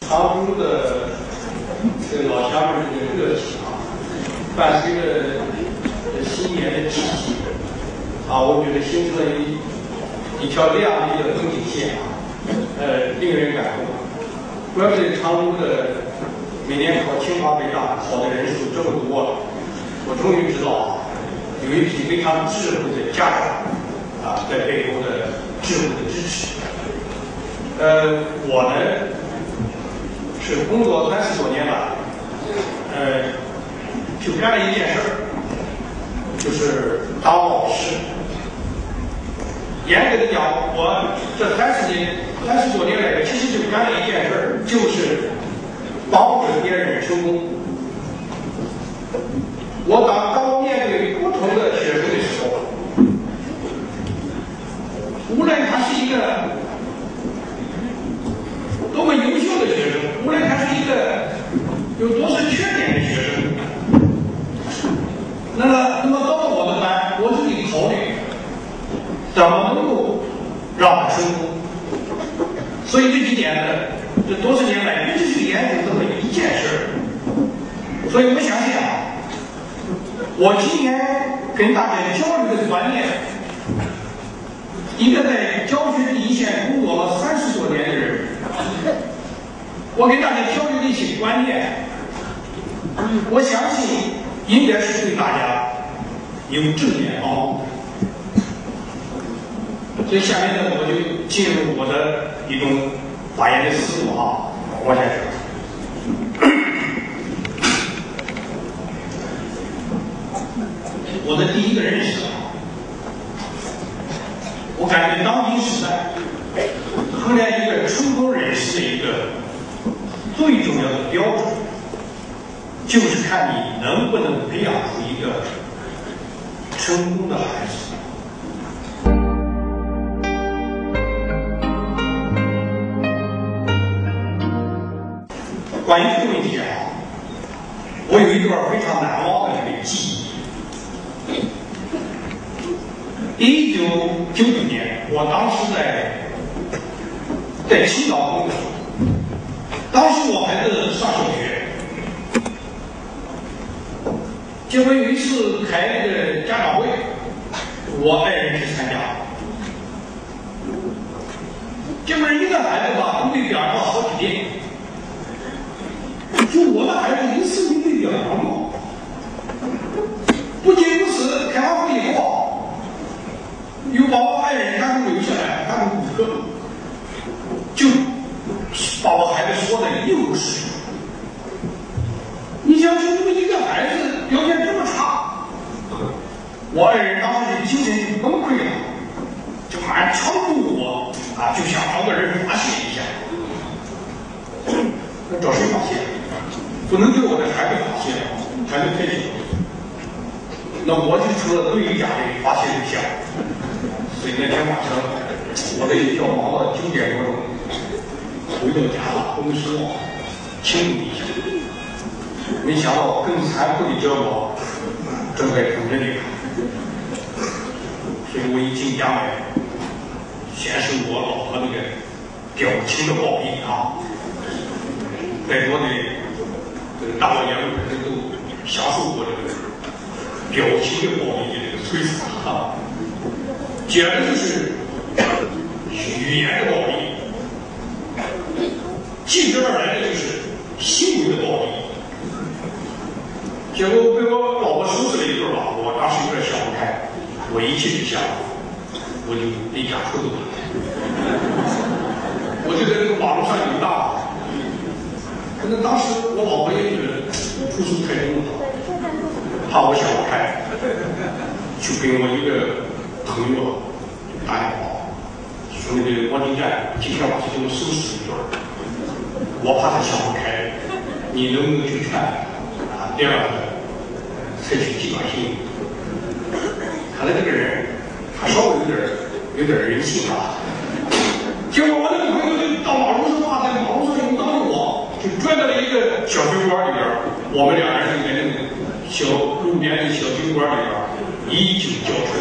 常州的这个老乡们这个热情啊，伴随着新年的气息啊，我觉得形成了一一条亮丽的风景线啊，呃，令人感动。怪不得常州的每年考清华北大考的人数这么多，我终于知道啊，有一批非常智慧的家长啊，在背后的智慧的支持。呃，我呢是工作三十多年了，呃，就干了一件事儿，就是当老师。严格的讲，我这三十年、三十多年来，其实就干了一件事儿，就是帮助别人成功。我当当面对不同的学生的时候，无论他是一个多么优秀的学生，无论他是一个有多少缺点的学生，那么，那么到了我的班，我就得考虑怎么能够让他成功。所以这几年呢，这多少年来一直去研究这么一件事儿。所以我相信啊，我今年跟大家交流的观念，一个在教学一线工作了三十，我给大家交流的一些观念，我相信应该是对大家有正面帮助。所以下面呢，我就进入我的一种发言的思路啊，往下说。我的第一个认识啊，我感觉当今时代衡量一个成功人士的一个最重要的标准，就是看你能不能培养出一个成功的孩子。关于这个问题啊，我有一段非常难忘的这个记忆。一九九九年，我当时在在青岛工作，当时我孩子上小学，结果有一次开那个家长会，我爱人去参加，结果一个孩子吧都被表扬了好几遍，就我的孩子一次都没表扬过。不仅如此，开完会以后，又把我爱人单独留下来，单独补课，把我孩子说的一无是处。你想，就这么一个孩子表现这么差，我爱人当时就精神就崩溃了，就马上强迫我啊，就想找个人发泄一下。那找谁发泄？不能对我的孩子发泄，孩子太小。那我就成了对家的发泄对象。所以那天晚上，我这一觉忙到九点多钟，回到家了，公司庆祝一下。没想到更残酷的折磨正在等着你。所以我一进家门，先是我老婆那个表情的暴力啊，在座的这个大老爷们可能都享受过这个。表情的暴力的这个摧残啊，简直就是语言的暴力，继之而来的就是行为的暴力。结果被我老婆收拾了一顿吧，我当时有点想不开，我一气之下，我就离家出走了。我就在这个马路上游荡，可能当时我老婆也觉得出太多了。怕我想不开，就跟我一个朋友打电话，那个王金站今天晚上给我收拾一顿我怕他想不开，你能不能去劝啊？第二个，采取计划性。看来这个人他稍微有点有点人性啊。结果我那个朋友就到马路上啊，在马路上游荡的我，就转到了一个小酒馆里边，我们两人就在那个。小路边的小酒馆里边，以酒浇愁。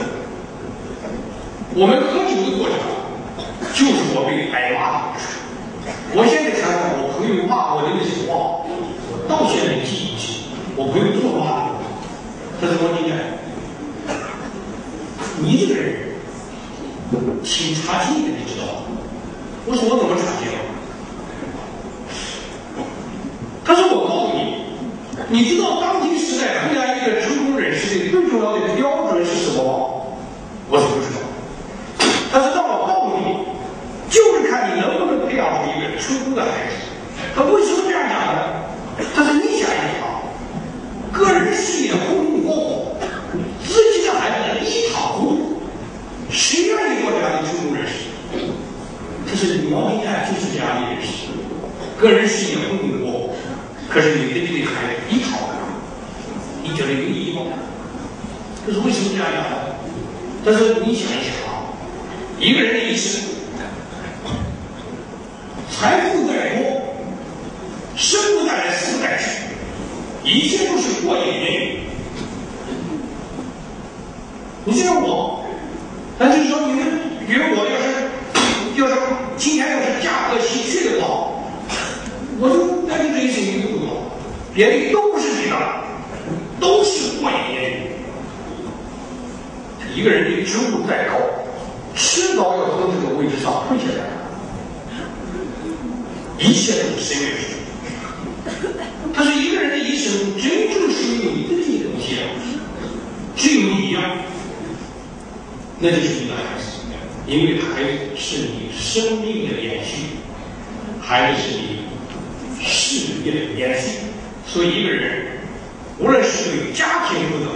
我们喝酒的过程，就是我被挨骂的故事。我现在想想，我朋友骂我的那些话，我到现在记忆起，我朋友这么骂的，他说么理？你这个人挺差劲的，你知道吗？我说我怎么差劲了？他说我告诉你，你知道当今时代，回来。这个孩子。他为什么这样讲呢？他说你想一想，个人事业红红火火，自己的孩子一塌糊涂，谁愿意做这样的成功人士？可是你要一看就是这样的人士，个人事业红红火火。可是你的这个孩子一塌糊涂，你觉得有意义吗？这是为什么这样讲呢？他是你想一想啊，一个人的一生，财富再多，生不带来，死不带去，一切都是过眼云烟。你像我，那就说，你们比如我要是要是今天要是价格稀缺的话，我就那就这一生一个不多，别的都是你的，都是过眼烟云。一个人的职务再高，迟早要从这个位置上退下来，一切都是因为事？但是一个人的一生真正属于你自己的东西，只有你呀，那就是你的孩子，因为孩子是你生命的延续，孩子是你事业的延续，所以一个人无论是对家庭负责，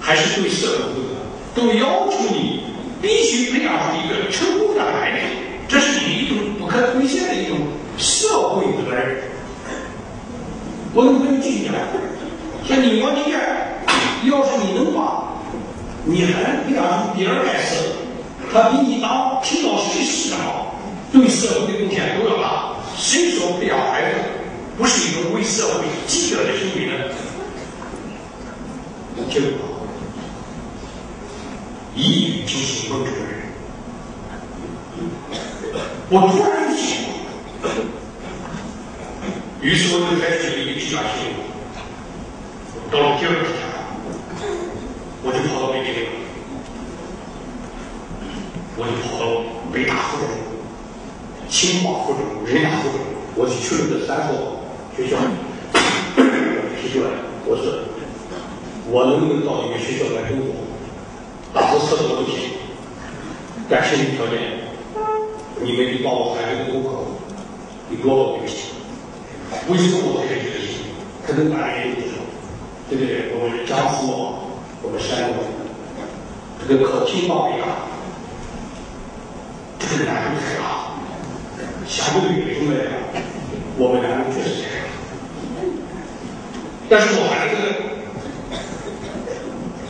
还是对社会负责。都要求你必须培养出一个成功的孩子，这是你一种不可推卸的一种社会责任。我能跟你继续讲，所以你王金燕，要是你能把你还培养出比尔盖茨，他比你当提到谁市长对社会的贡献都要大。谁说培养孩子不是一种为社会积德的行为呢？就。一语惊醒梦中人。我突然醒了，于是我就开始了一个计划行动。到了第二天，我就跑到北京，我就跑到北大附中、清华附中、人大附中，我就去了这三所学校。提出来，我说我能不能到一个学校来工作？打字测试都行，但前提条件，你们得把我孩子的功课给给我对齐。为什么我开这个心？可能大家也不知道，对不对？我们江苏，我们山东，这个考清华北大，这个难度太大，相对于北京来讲，我们难度确实太大。但是我孩子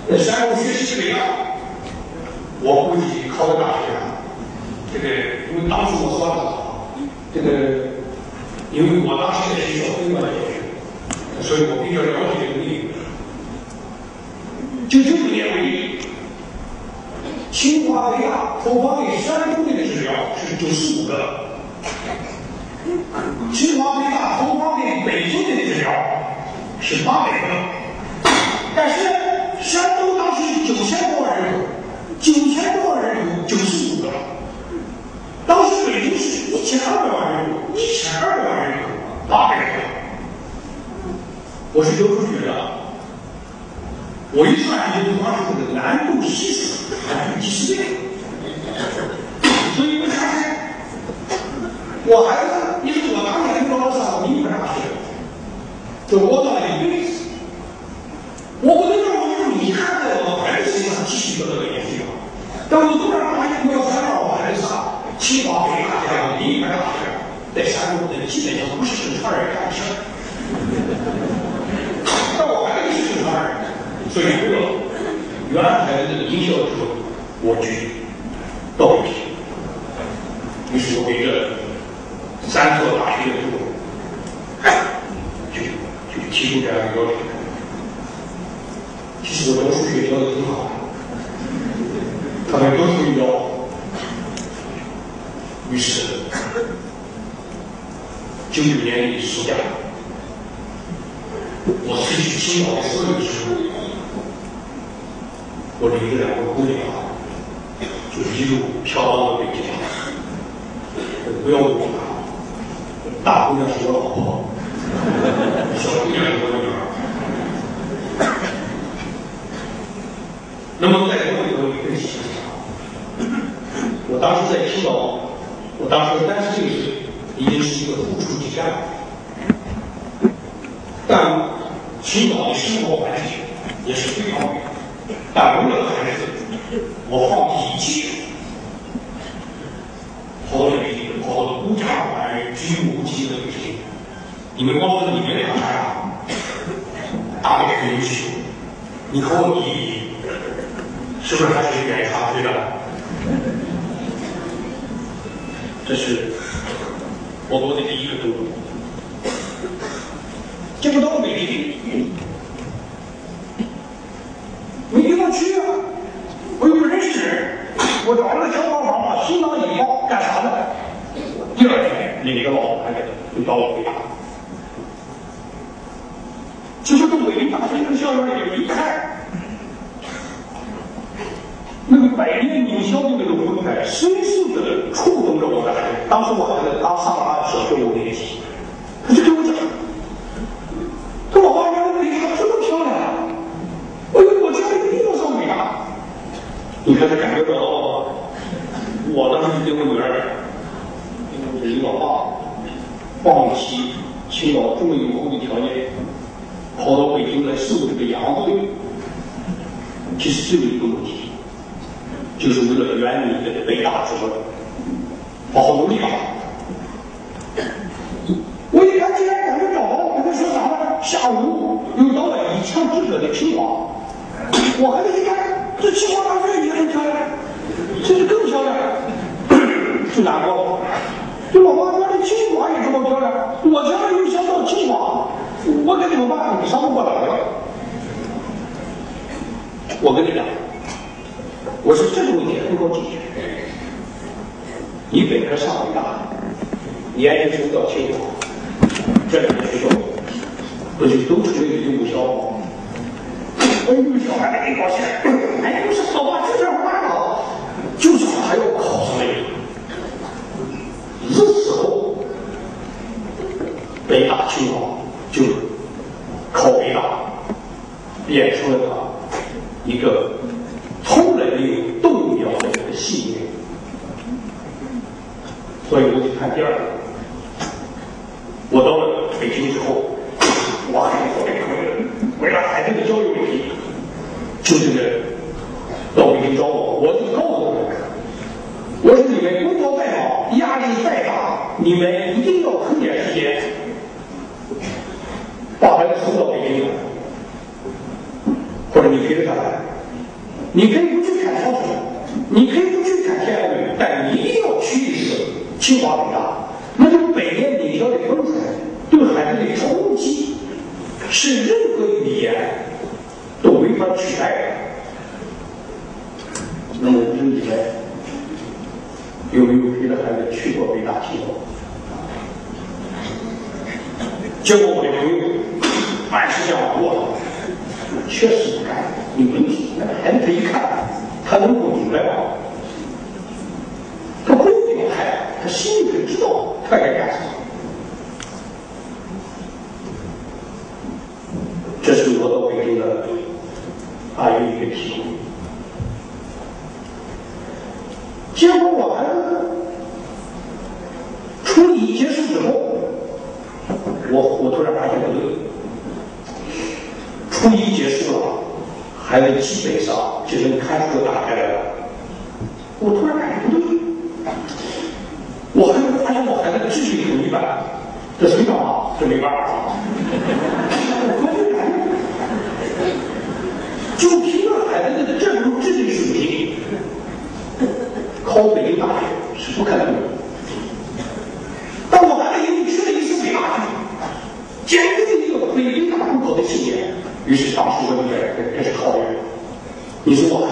在山东学习北大。我估计考个大学，这个因为当时我说了，这个因为我当时在学校分管教学，所以我比较了解这个领域。就九九年为例，清华北大投放给山东的治疗是九十五个，清华北大投放给北京的治疗是八百个，但是山东当时是九千多万人口。九千多万人口，九十五个。当时北京是一千二百万人口，一千二百万人口，八百个。我是有数学的，我一算就算出这个难度系数，还是几十倍。所以我相信，我孩子，你说我当年高考上名牌大学，就我到了一辈子，我不能让我用你看在我孩子身上继续得到个。但我突然发现，我要想让我孩子上清华北大这样的名牌大学，在山东的基本上不是正常人干的事。但我孩子是正常人，所以为了原孩子的名校之后，我觉老爸，放弃青岛这么优厚的条件，跑到北京来受这个洋罪，其实只有一个目的，就是为了圆你的北大之梦，好好努力吧。我一看，既然感觉找到，我跟他说啥呢？下午又到了一枪之隔的清华，我还得一看，这清华大学也很漂亮，甚至更漂亮，就难过了。这老妈原来清华也这么漂亮，我将来又想到清华，我该怎么办？你上不过来了。我跟你讲，我说这个问题很好解决。你本科上北大，研究生到清华，这两个学校不就都属于义务校吗？哎呦，小孩还挺高兴，哎，不是老爸就这样办了，就是还要考上那个。这时候，北大清华就考北大，变成了他一个从来没有动摇的一个信念。所以我去看第二个，我到了北京之后，我还是特别可怜，为了孩子的教育问题，就是到北京找我，我就告诉他们，我说你们工作再忙，压力再大，你们一定要腾点时间，把孩子送到北京，或者你陪着他来，你可以不去看超市，你可以不去看天安门，但你一定要去一次清华北大，那就百年名校的风采，对孩子的冲击，是任何语言都没法取代的。那么这里面有没有陪着孩子去过北大清华？结果我的朋友凡是这样过了，确实不敢。你问题，那个孩子他一看，他能不明白吗？他不用表态，他心里就知道他该干什么。这是我到北京的大约一个体会。结果我孩子初一结束之后，我我突然发现不对，初一结束了，孩子基本上就能看书打开来了。我突然感觉不对，我还没发现我孩子的智力很一般，这谁干嘛？这没办法。我发现感觉，就凭着孩子的这种智力水平。考北京大学是不可能的，但我还得因为去了一次北大去，坚定一个北京大户口的信念。于是当时我就开始开始考虑，你说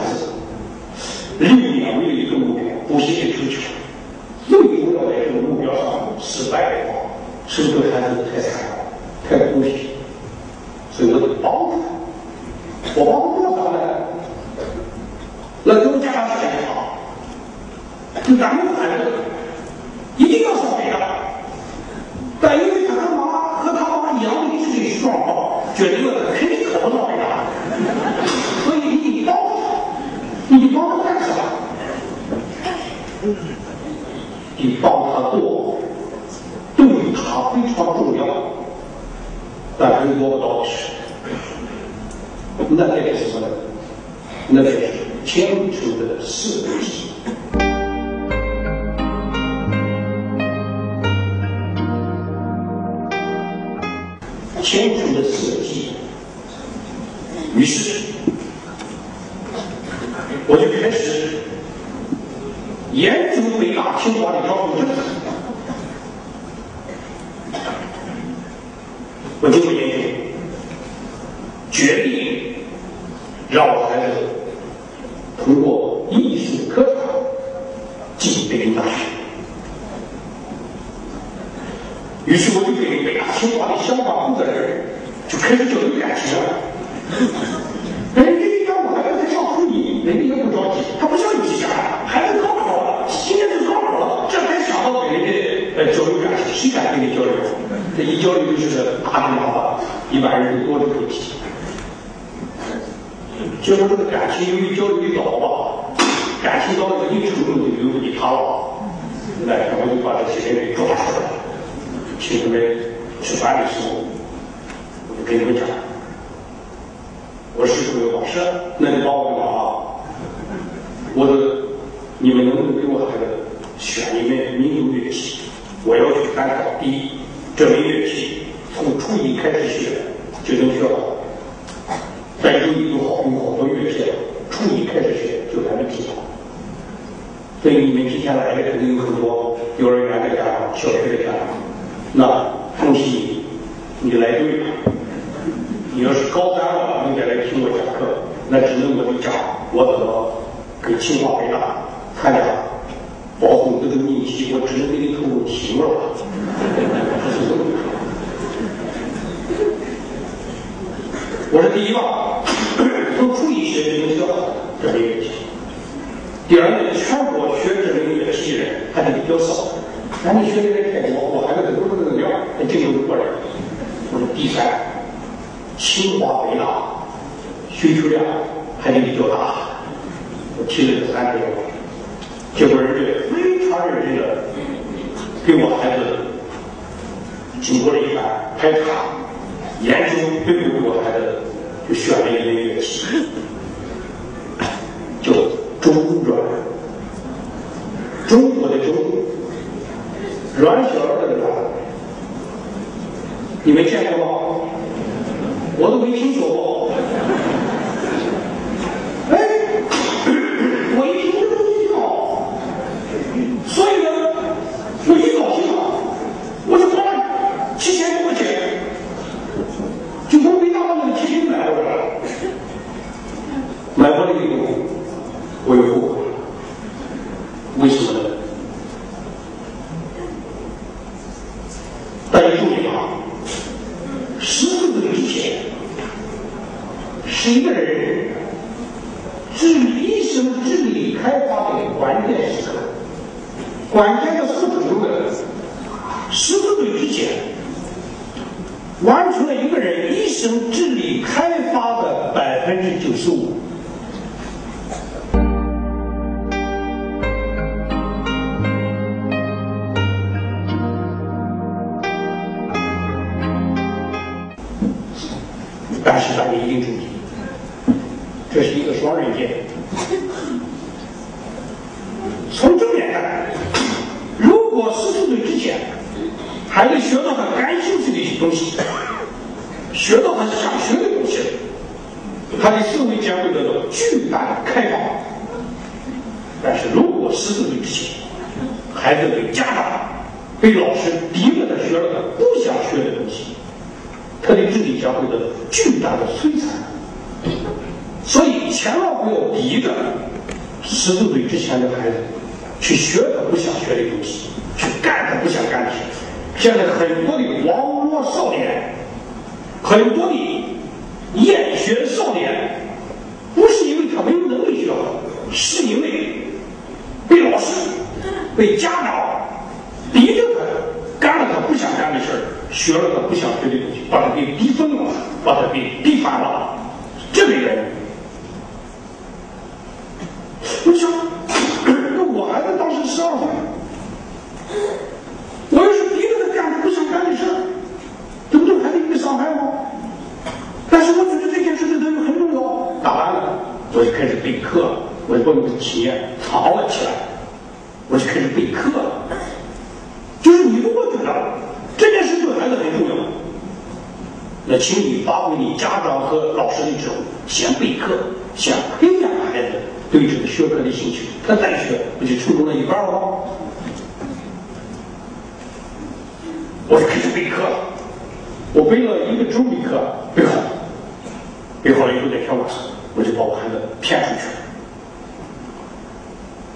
在交流感情，谁敢跟你交流？这一交流就是大的麻烦，一般人都躲着不提。结果这个感情由于交流的早吧，感情到了一定程度就由不起他了。那天我就把这些人给抓出来了，请他们吃饭的时候，我就跟他们讲，我师傅有话说，那你帮我个忙啊？我说你们能不能给我孩子选一门民族乐器？我要求单考第一，这门乐器从初一开始学就能学好。在有有好有好多乐器，初一开始学就还能记好。所以你们今天来的肯定有很多幼儿园的家长、小学的家长，那恭喜你，你来对了。你要是高三了，你再来听我讲课，那只能我就讲我怎么给清华北大参加包红这个命题，我只能给你透露题目了。我是第一吧，多注意学就能学好这门乐器。第二呢，全国学这门乐器的人还是比较少，咱们学的人太多，我孩子都不是这个料，还竞争不过来。我说第三，清华北大需求量还是比较大，我提了这三点，结果人家非常认真的给我孩子经过了一番排查。研究对于我孩子就选了一门乐器，叫中阮，中国的中，阮小二的阮，你们见过吗？我都没听说过。哎，我一听这东西好，所以呢，我一高兴啊，我就花了七千多块钱。就从北大把那个提琴买回来了，买回来以后，我又后悔了。为什么呢？大家注意啊，十四岁之前是一个人致一生智力开发的关键时刻，关键的是什么呢？十四岁之前。完成了一个人一生智力开发的百分之九十五。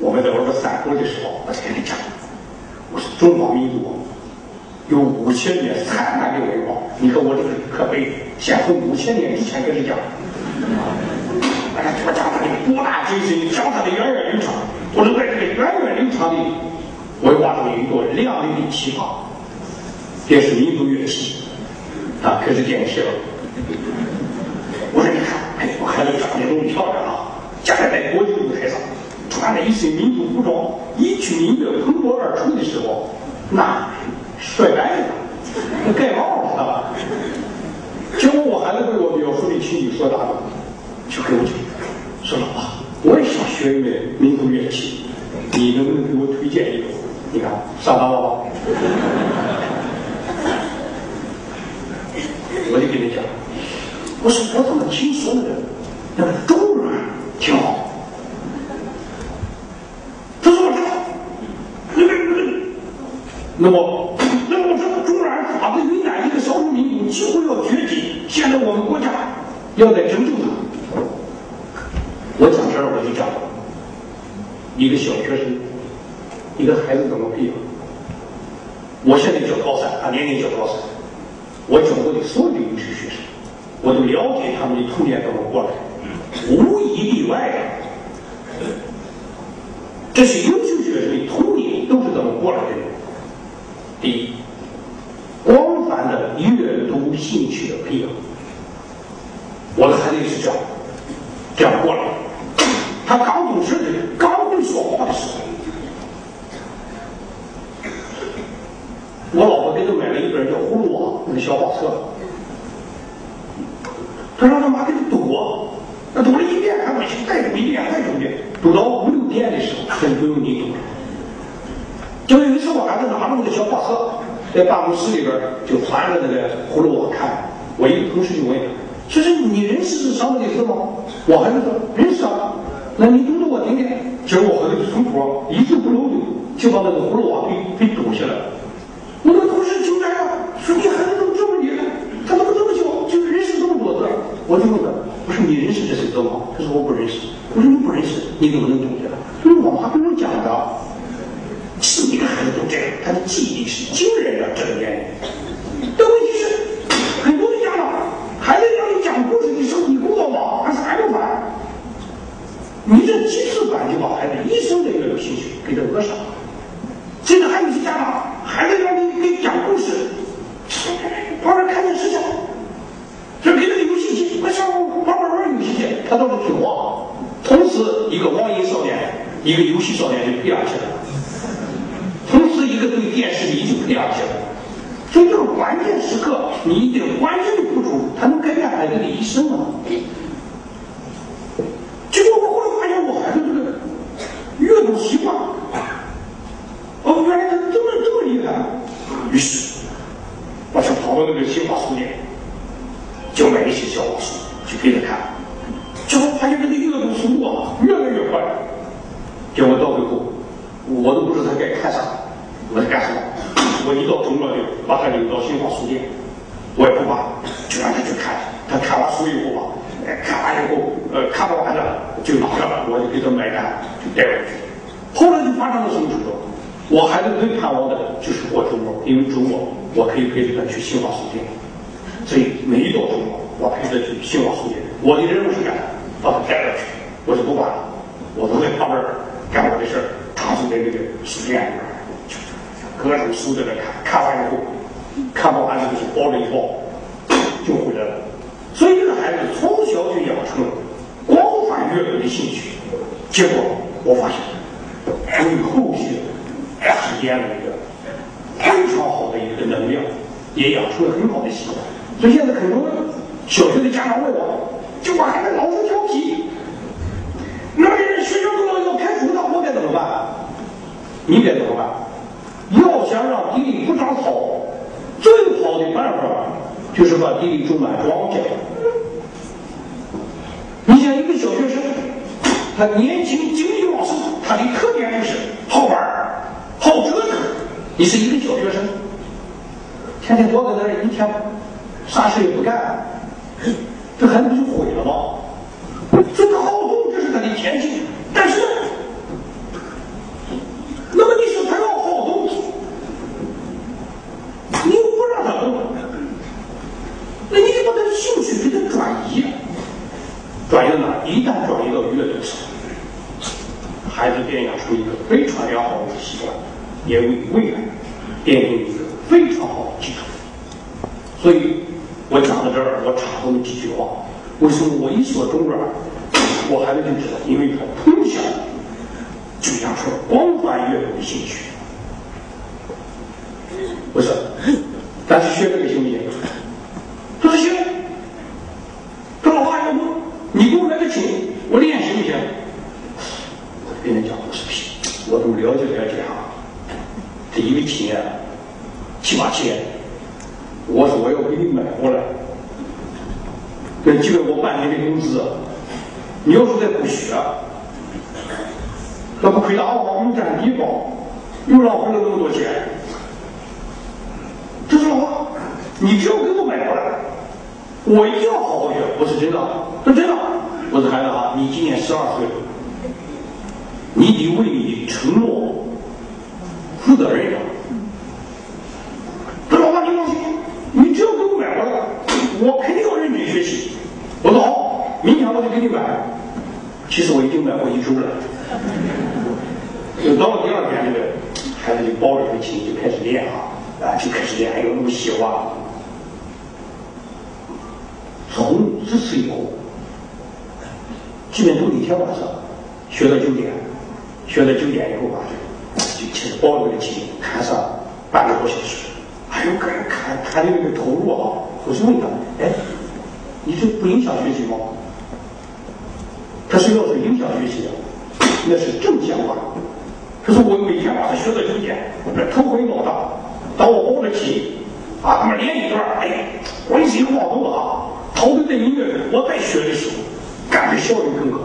我们在玩这散步的时候，我就跟你讲。我是中华民族有五千年灿烂的文化，你看我这个可悲，先从五千年以前开始讲，哎，我讲他的博大精深，讲他的源远流长。我说在这个源远流长的文化中有一个亮丽的提法，便是民族乐器啊，开始点题了。我说你看，哎，我孩子长得多么漂亮啊，将来在国际穿着一身民族服装，一曲民乐喷薄而出的时候，那帅呆了，那盖帽了。知道吧结果我孩子被我描述的情景说大了，就跟我讲，说老爸，我也想学一门民族乐器，你能不能给我推荐一个？你看上当了吧？我就跟你讲，我说我怎么听说那个那个中乐挺好。那么，那么我说，中原法子云南一个少数民族几乎要绝迹，现在我们国家要在拯救他。我讲这儿我就讲一个小学生，一个孩子怎么培养。我现在教高三，他年龄教高三，我教过的所有的优秀学生，我都了解他们的童年怎么过来，无一例外的，这些优秀学生的童年都是怎么过来的。第一，广泛的阅读兴趣的培养。我的孩子也是这样，这样过来。他刚懂事的，刚会说话的时候，我老婆给他买了一本叫《葫芦娃》那个小画册，他让他妈给他读，那读了一遍还回去，再读一遍，再读一遍，读到五六遍的时候，他就不用你读了。就有一次，我孩子拿着那个小画册，在办公室里边就翻着那个葫芦娃看。我一个同事就问他：“说是你认识这上面的字吗？”我孩子说：“认识啊。”那你读读我听听。结果我孩子就从头一字不漏的就把那个葫芦娃给给读下来了。我那个同事惊呆了，说：“你孩子怎么这么厉害？他怎么这么小就认识这么多字？”我就问他：“你认识这些字吗？”他说：“我不认识。”我说：“你不认识，你怎么能读下来？”他说：“我妈跟我讲的。”是一个孩子都这样，他的记忆力是惊人的，这个年龄。但问题是，很多的家长，孩子让你讲故事的时候，你工作忙还是还不烦？你这几次管就把孩子一生的阅读兴趣给他扼杀了。甚至还有些家长，孩子让你给讲故事，旁边看电视去，就给他个游戏机，快上旁边玩游戏去，他倒是听话。从此，一个网瘾少年，一个游戏少年就培养起来了。同时一个对电视迷就培养起来了，所以这个关键时刻，你一定关键的付出，才能改变孩子的一生啊！结果我后来发现，我孩子这个阅读习惯，哦，原来他这么这么厉害。于是，我就跑到那个新华书店，就买一些小画书，去给他看。结果发现这个阅读速度啊，越来越快。结果到最后，我都不知道他该看啥。我在干什么？我一到周末就把他领到新华书店，我也不管，就让他去看。他看完书以后吧，哎，看完以后，呃，看不完了就拿着，我就给他买单，就带回去。后来就发生了什么程度？我孩子最盼望的就是过周末，因为周末我可以陪着他去新华书店。所以每一到周末，我陪他去新华书店。我的任务是干，把他带过去，我就不管了，我都在旁边干我的事儿，躺在那个书店里边。各种书在那看，看完以后，看不完这个书，包了一包就回来了。所以这个孩子从小就养成了广泛阅读的兴趣，结果我发现，为后续体验了一个非常好的一个能量，也养出了很好的习惯。所以现在很多小学的家长问我，就我孩子老是调皮，那学校都要要开除他，我该怎么办？你该怎么办？要想让地里不长草，最好的办法就是把地里种满庄稼。你像一个小学生，他年轻精力旺盛，他的特点就是好玩好折腾。你是一个小学生，天天坐在那儿一天，啥事也不干，这孩子不就毁了吗？这个好动，这是他的天性，但是。那么你说他要好动，你又不让他动，那你得把他的兴趣给他转移，转移到哪？一旦转移到阅读上，孩子便养出一个非常良好的习惯，也为未来奠定一个非常好的基础。所以，我讲到这儿，我插这么几句话。为什么我一说中专，我孩子就知道？因为他从小。就养出了广泛阅读的兴趣。不是，咱是学这个行不行？他说行。他说老爸，要不你给我来个琴，我练行不行？我跟人讲，我说屁，我都了解了解啊。这一个琴啊，七八千，我说我要给你买过来，这基本我半年的工资。你要是再不学。那不亏大了，又占地方，又浪费了那么多钱。这是老话，你只要给我买过来，我一定要好好学。我是真的，是真的。我说孩子哈，你今年十二岁，你得为你的承诺负责任呀。这老爸，你放心，你只要给我买回来，我肯定要认真学习。我说好，明天我就给你买。其实我已经买过一周了。就到了第二天，这个孩子就抱着这个琴就开始练啊，啊，就开始练，还有那么喜欢。从这次以后，基本都一天晚上学到九点，学到九点以后吧，就开始抱着个琴弹上半个多小时。哎呦，看看弹的那个投入啊！我是问他，哎，你这不影响学习吗？他说要是影响学习的，那是正相关。他说我每天晚上学到九点，这头昏脑大。当我抱着琴，啊，他妈练一段，哎，浑身晃动啊，陶醉在音乐里。我在学的时候，感觉效率更高。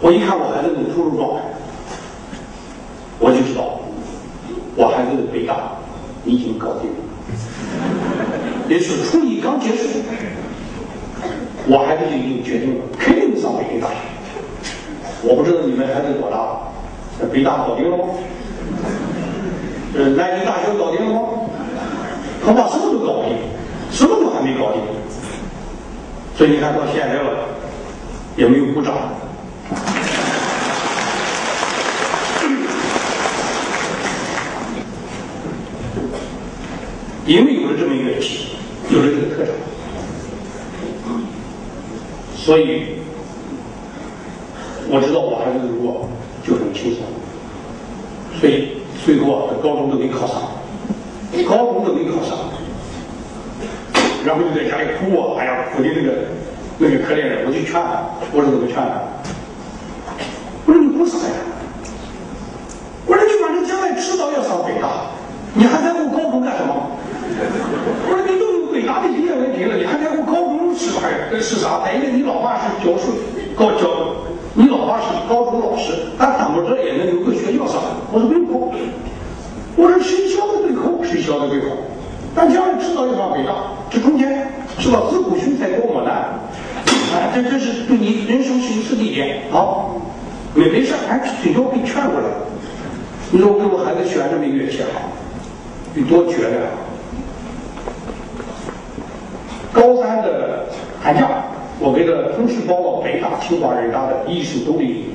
我一看我孩子的投入状态，我就知道，我孩子的北大已经搞定了。也是初一刚结束，我孩子就已经决定了，肯定上北京大学。我不知道你们孩子多大。北大搞定了吗？呃，南京大学搞定了吗？他把什么都搞不定，什么都还没搞定，所以你看到现在了，也没有鼓掌。因为有了这么一个题，有了这个特长，所以我知道我孩子如果。就很轻松，所以最后啊，高中都没考上，高中都没考上，然后就在家里哭啊，哎呀，哭的那个那个可怜人，我就劝他，我说怎么劝他？我说你哭啥呀？我说你反正将来迟早要上北大，你还在乎高中干什么？我说你都有北大的毕业文凭了，你还在乎高中是啥呀？是啥？因为你老爸是教书高教。你老爸是高中老师，他怎么着也能有个学校上。我说不用哭，我说谁教的最好，谁教的最好。但将来迟早要上北大，这中间是吧？自古雄才多磨难，哎，这这是对你人生是一次历练。好，没没事，俺最多给劝过来。你说我给我孩子选这么一个乐器好，你多绝呀！高三的寒假。我给他同时报了北大、清华、人大的艺术都立。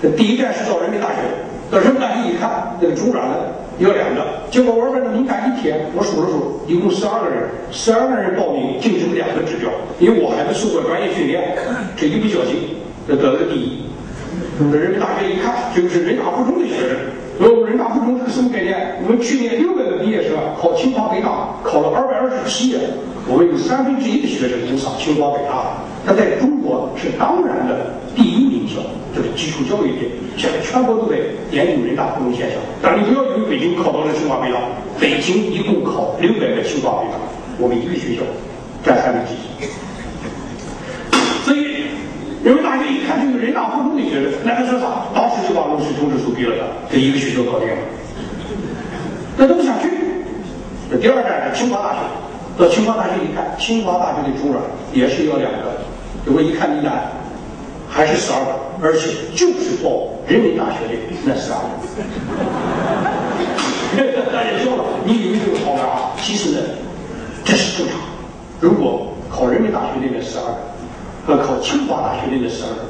这第一站是到人民大学，到人民大学一看，那个中专的要两个，结果外面的名单一贴，我数了数，一共十二个人，十二个人报名竞争两个指标，因为我孩子受过专业训练，这一不小心得了第一。人民大学一看，就是人大附中的学生。我们人大附中是个什么概念？我们去年六百个毕业生考清华北大，考了二百二十七，我们有三分之一的学生都上清华北大。它在中国是当然的第一名校，这是基础教育界，现在全国都在研究人大附中现象。但你不要以为北京考到了清华北大，北京一共考六百个清华北大，我们一个学校占三分之一。所以。人们大学一看就有人大附中的学生，那个说啥？当时就把录取通知书给了他，这一个学校搞定了。那都不想去。这第二站是清华大学，到清华大学一看，清华大学的中软也是要两个，结果一看名单，还是十二个，而且就是报人民大学的那十二个。大家笑了，你以为这个好啊？其实呢，这是正常。如果考人民大学的那十二个。和考清华大学的那十二个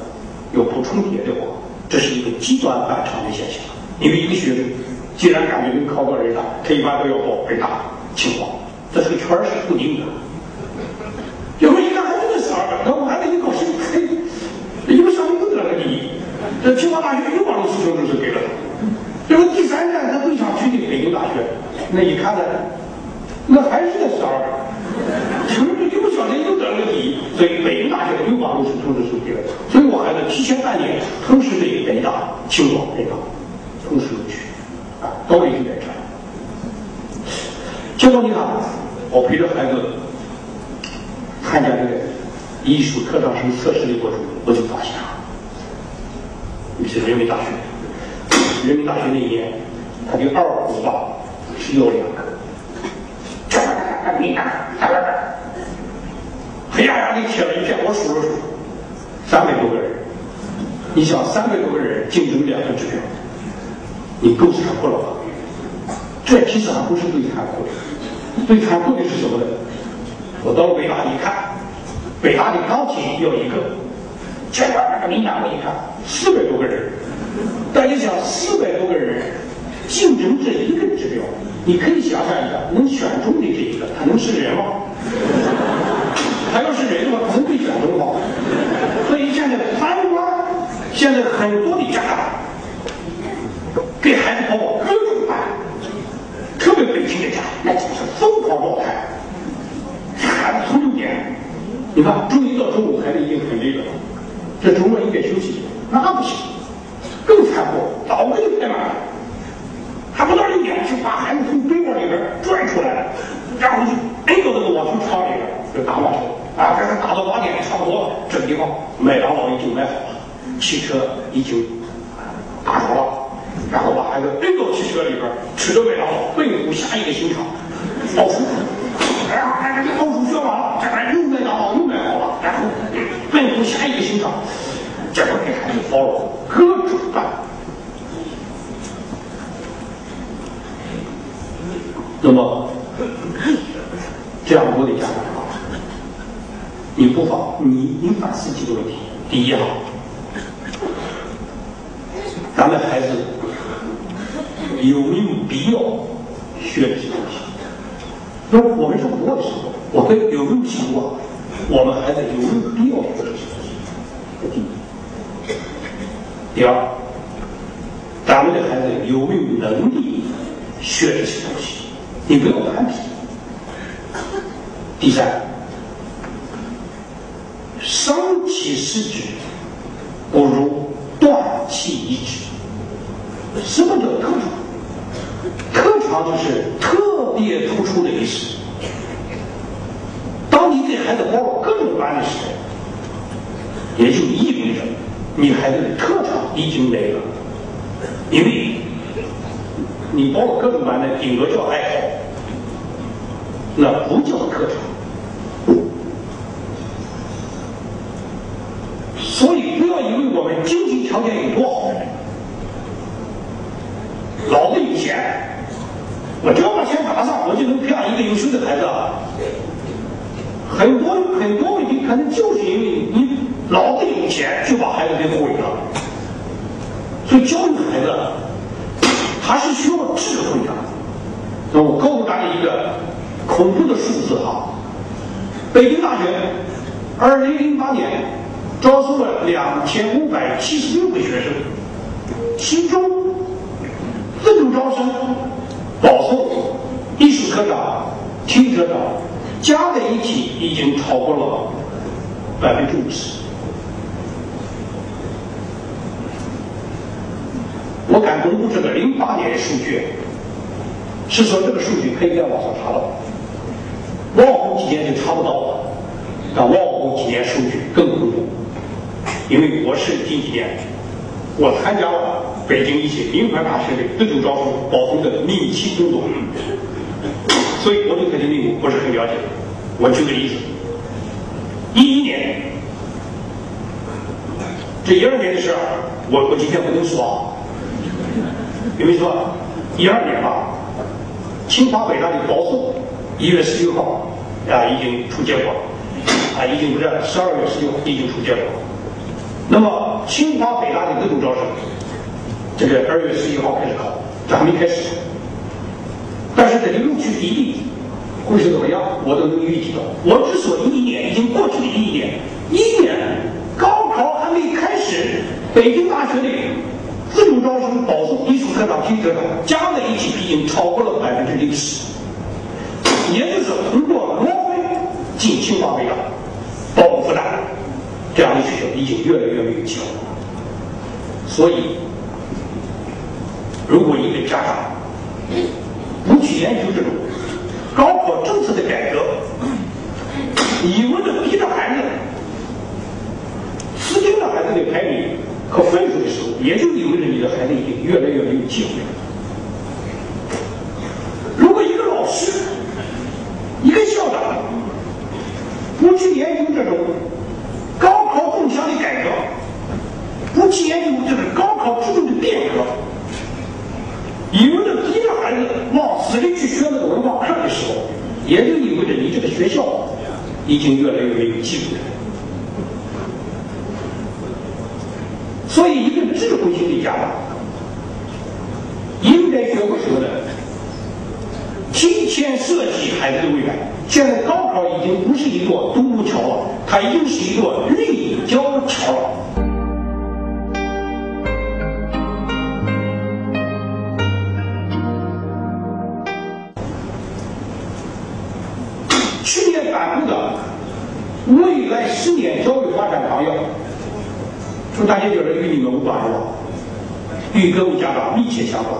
有不重叠的话，这是一个极端反常的现象。因为一个学生既然感觉能考到人大，他一般都要报北大、清华，这是个圈是固定的。结果一看还是那十二个，那我还得一高兴，嘿，一个小兵又得了个第一。这清华大学又把录取通知书给了他。结果第三站他最想去的北京大学，那一看呢，那还是那十二个。小学又得了个第一，所以北京大学又把录取通知书给了所以我孩子提前半年同时被北大、清华、北大同时录取，啊，道理就在这儿。结果你看，我陪着孩子参加这个艺术特长生测试的过程中，我就发现啊，你是人民大学，人民大学那一年，他的二五八是有两个，你看，黑压压的贴了一片，我数了数，三百多个人。你想，三百多个人竞争两个指标，你够残酷了吧？这其实还不是最残酷的，最残酷的是什么呢？我到了北大一看，北大的钢琴要一个，结果那个名单我一看，四百多个人。大家想，四百多个人竞争这一个指标，你可以想象一下，能选中的这一个，他能是人吗？他要是人的话，可能会选中哈。所以现在贪官，现在很多的家长给孩子报各种班，特别北京的家长，那就是疯狂报胎。孩子从六点，你看，周一到周五孩子已经很累了，这周末应该休息，那不行，更残酷，早个就开满了，还不到六点就把孩子从被窝里边拽出来，然后就摁到那个网球场里边就打网球。啊，这是打到八点差不多了，这个地方麦当劳已经买好了，汽车已经打着了，然后把孩子摁到汽车里边，吃着麦当劳，奔赴下一个刑场，报数。哎呀，哎，这报数学完了，这边又麦当劳又买好了，然后奔赴下一个刑场，结果给孩子报了各种班。那么这样我的家长。你不妨你你反思几个问题。第一啊，咱们孩子有没有必要学这些东西？那我们上学的时候，我们有没有想过，我们孩子有没有必要学这些东西？第一。第二，咱们的孩子有没有能力学这些东西？你不要攀比。第三。伤其实质，不如断其一指。什么叫特长？特长就是特别突出的意思。当你给孩子报各种班的时候，也就意味着你孩子的特长已经没了，因为你报了各种班的顶多叫爱好，那不叫特长。所以不要以为我们经济条件有多好，老子有钱，我只要把钱打上，我就能培养一个优秀的孩子。很多很多问题可能就是因为你老子有钱，就把孩子给毁了。所以教育孩子，它是需要智慧的。那我告诉大家一个恐怖的数字哈，北京大学二零零八年招收了两千五百七十六个学生，其中自主招生、保送、艺术科长、体育科长加在一起已经超过了百分之五十。我敢公布这个零八年的数据，是说这个数据可以在网上查到，往后几年就查不到了，但往后几年数据更恐怖，因为我是近几年，我参加了北京一些名牌大学的自主招生保送的密集工作，所以我对这些内容不是很了解。我举个例子，一一年，这一二年的事，我我今天不能说比如说，一二年吧，清华北大的保送，一月十六号啊已经出结果，啊已经不是十二月十六已经出结果。那么清华北大的自主招生，这个二月十一号开始考，这还没开始。但是这个录取比例会是怎么样，我都能预计到。我之所以一年已经过去了一年，一年高考还没开始，北京大学的。自主招生、保送、艺术特长、体特长加在一起已经超过了百分之六十，也就是通过罗非进清华北大、报复旦这样的学校已经越来越没有机会了。所以，如果一个家长不去研究这种高考政策的改革，一味的逼着孩子死盯着孩子的排名。和分数的时候，也就意味着你的孩子已经越来越没有机会了。如果一个老师、一个校长不去研究这种高考共享的改革，不去研究这个高考制度的变革，一味的逼着孩子往死里去学那个文化课的时候，也就意味着你这个学校已经越来越没有机会了。所以，一个智慧型的家长应该学会什么呢？提前设计孩子的未来。现在高考已经不是一座独木桥了，它已经是一座立交桥了。去年颁布的未来十年教育。说大家觉得与你们无关是吧？与各位家长密切相关。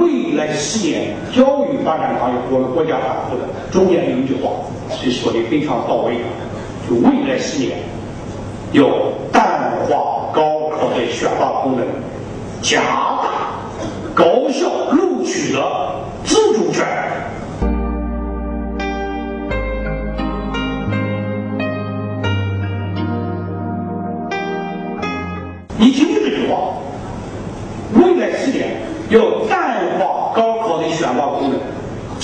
未来十年教育发展纲要，我们国家颁布的中间有一句话是说的非常到位的，就未来十年要淡化高考的选拔功能，加大高校录取的自主权。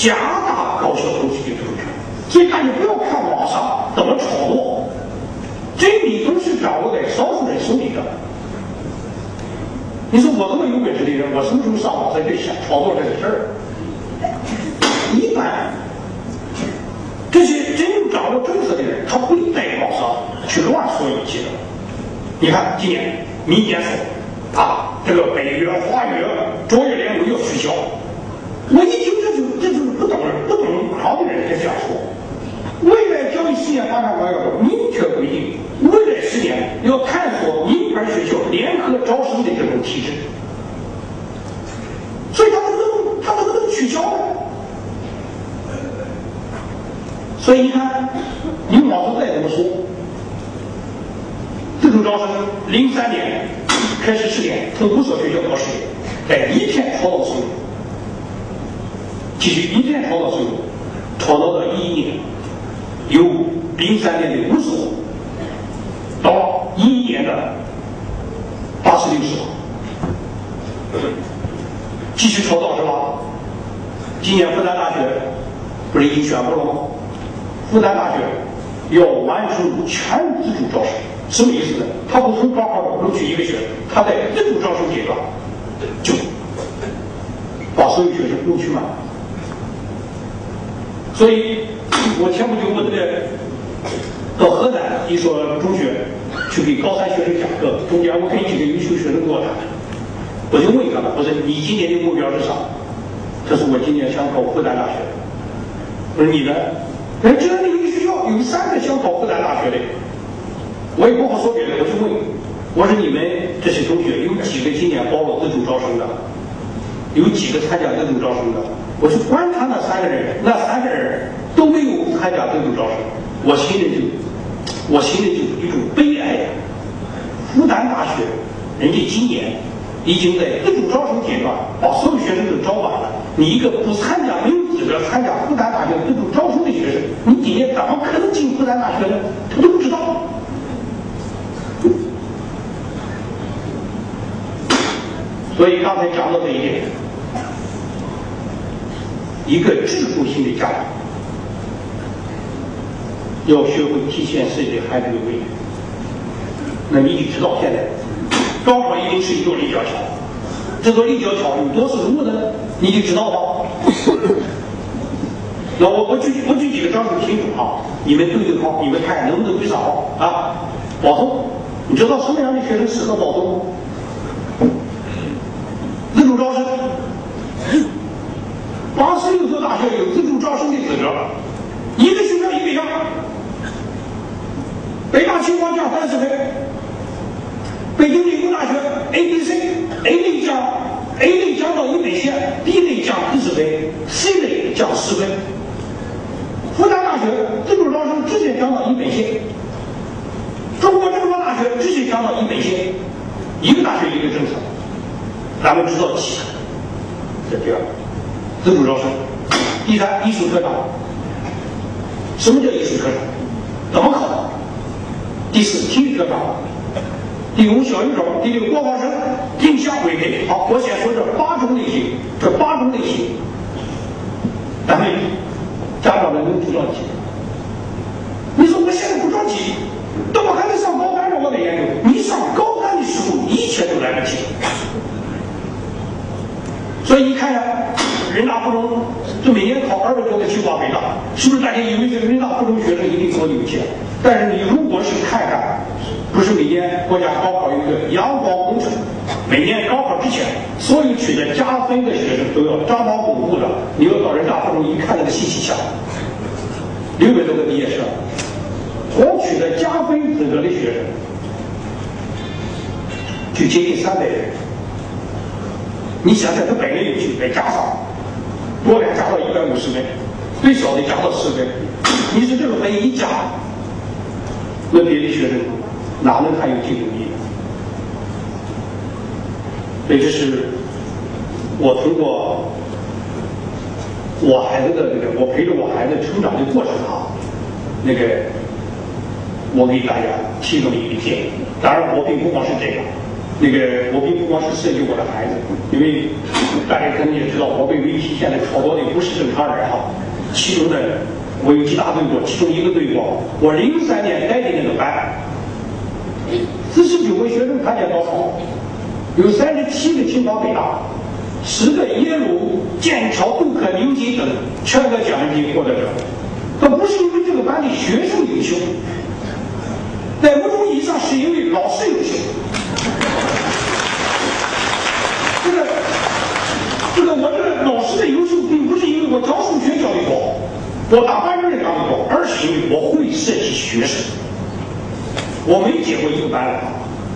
加大高校录取的自主权。所以大家不要看网上怎么炒作，真理都是掌握在少数人手里的。你说我这么有本事的人，我什么时候上网再去想炒作这个事儿？一般这些真正掌握政策的人，他不会在网上去乱说一气的。你看今年。明年说啊，这个北约、华约、卓越联盟要取消。我一听这就这懂不懂行的人才这样说。未来教育事业发展纲要中明确规定，未来十年要探索名牌学校联合招生的。这种体制。所以他不能他不能取消呢。所以你看，你们老师再怎么说。自主招生，零三年开始试点，从五所学校考试，在一片吵闹声，继续一片吵闹声，吵闹到一一年，由零三年的五所到一一年的八十六所，继续吵闹是吧？今年复旦大学不是已经宣布了吗？复旦大学要完成全自主招生。什么意思呢？他不从高考中录取一个学生，他在自主招生阶段就把所有学生录取满。所以，我前不久我这个到河南一所中学去给高三学生讲课，中间我跟几个优秀学生跟我谈，我就问他们，我说你今年的目标是啥？他说我今年想考复旦大学。我说你呢？哎，这样的一个学校有三个想考复旦大学的，我也不好说别的，我就问，我说你们这些同学有几个今年报了自主招生的？有几个参加自主招生的？我去观察那三个人，那三个人都没有参加自主招生，我心里就，我心里就有一种悲哀呀。复旦大学，人家今年已经在自主招生阶段把所有学生都招满了，你一个不参加没有。资格参加复旦大学自主招生的学生，你今年怎么可能进复旦大学呢？他都不知道。所以刚才讲到这一点，一个制度性的家长要学会提前设计孩子的未来。那你得知道，现在高考一定是一座立交桥，这座立交桥有多少路呢？你得知道吗？那我我举我举几个招数清楚啊，你们对对号，你们看能不能对上号啊？保送，你知道什么样的学生适合保送？自主招生，八十六所大学有自主招生的资格，一个学校一个样。北大清华降三十分，北京理工大学 A、B、C，A 类降 A 类降到一百线，B 类降四十分，C 类奖十分。复旦大学自主招生直接降到一本线，中国政法大学直接降到一本线，一个大学一个政策，咱们知道几个？这第二，自主招生。第三，艺术特长。什么叫艺术特长？怎么考？第四，体育特长。第五，小语种。第六，国防生。定向规配。好，我先说这八种类型，这八种类型，咱们。家长们能不着急？你说我现在不着急，等我孩子上高三了我再研究。你上高三的时候一切都来不及。所以你看呀，人大附中就每年考二百多个清华北大，是不是大家以为这人大附中学生一定多有钱？但是你如果是看看，不是每年国家高考有一个阳光工程，每年高考之前，所有取得加分的学生都要张榜公布的。你要到人大附中一看那个信息箱，六百多个毕业生，光取得加分资格的学生就接近三百人。你想想，这百人有趣，再加上多的加到一百五十分，最少的加到十分，你说这个分一加，那别的学生哪能还有竞争力？所以这是我通过我孩子的这个，我陪着我孩子成长的过程啊，那个我给大家提供一个建议。当然，我并不光是这个，那个我并不光是涉及我的孩子，因为大家可能也知道，我被媒体现在炒作的不是正常人哈。其中的我有几大队过，其中一个队过，我零三年带的那个班。四十九个学生参加高考，有三十七个清华北大，十个耶鲁、剑桥、杜克、牛津等全国奖学金获得者。可不是因为这个班的学生优秀，在某种意义上是因为老师优秀。这个，这我这个老师的优秀，并不是因为我教数学教的好，我打班主任当的好，而是因为我会设计学生。我没接过一个班来，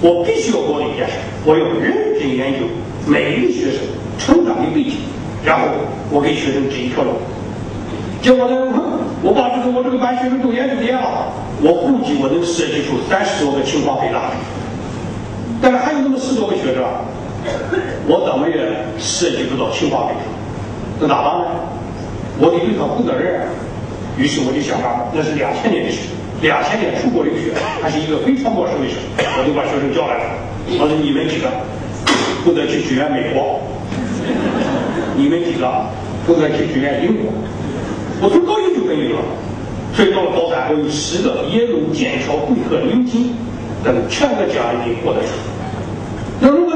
我必须要搞一件事，我要认真研究每一个学生成长的背景，然后我给学生指一条路。结果呢，我把这个我这个班学生都研究遍了，我估计我能设计出三十多个清华北大，但是还有那么十多个学生，我怎么也涉及不到清华北大，那咋办呢？我得对他负责任。于是我就想办法，那是两千年的事。两千年出国留学，还是一个非常陌生的事，我就把学生叫来了。我说：“你们几个负责去支援美国，你们几个负责去支援英国。”我从高一就跟你了，所以到了高三，我有十个耶鲁、剑桥、贵客、牛津等全国奖学金获得者。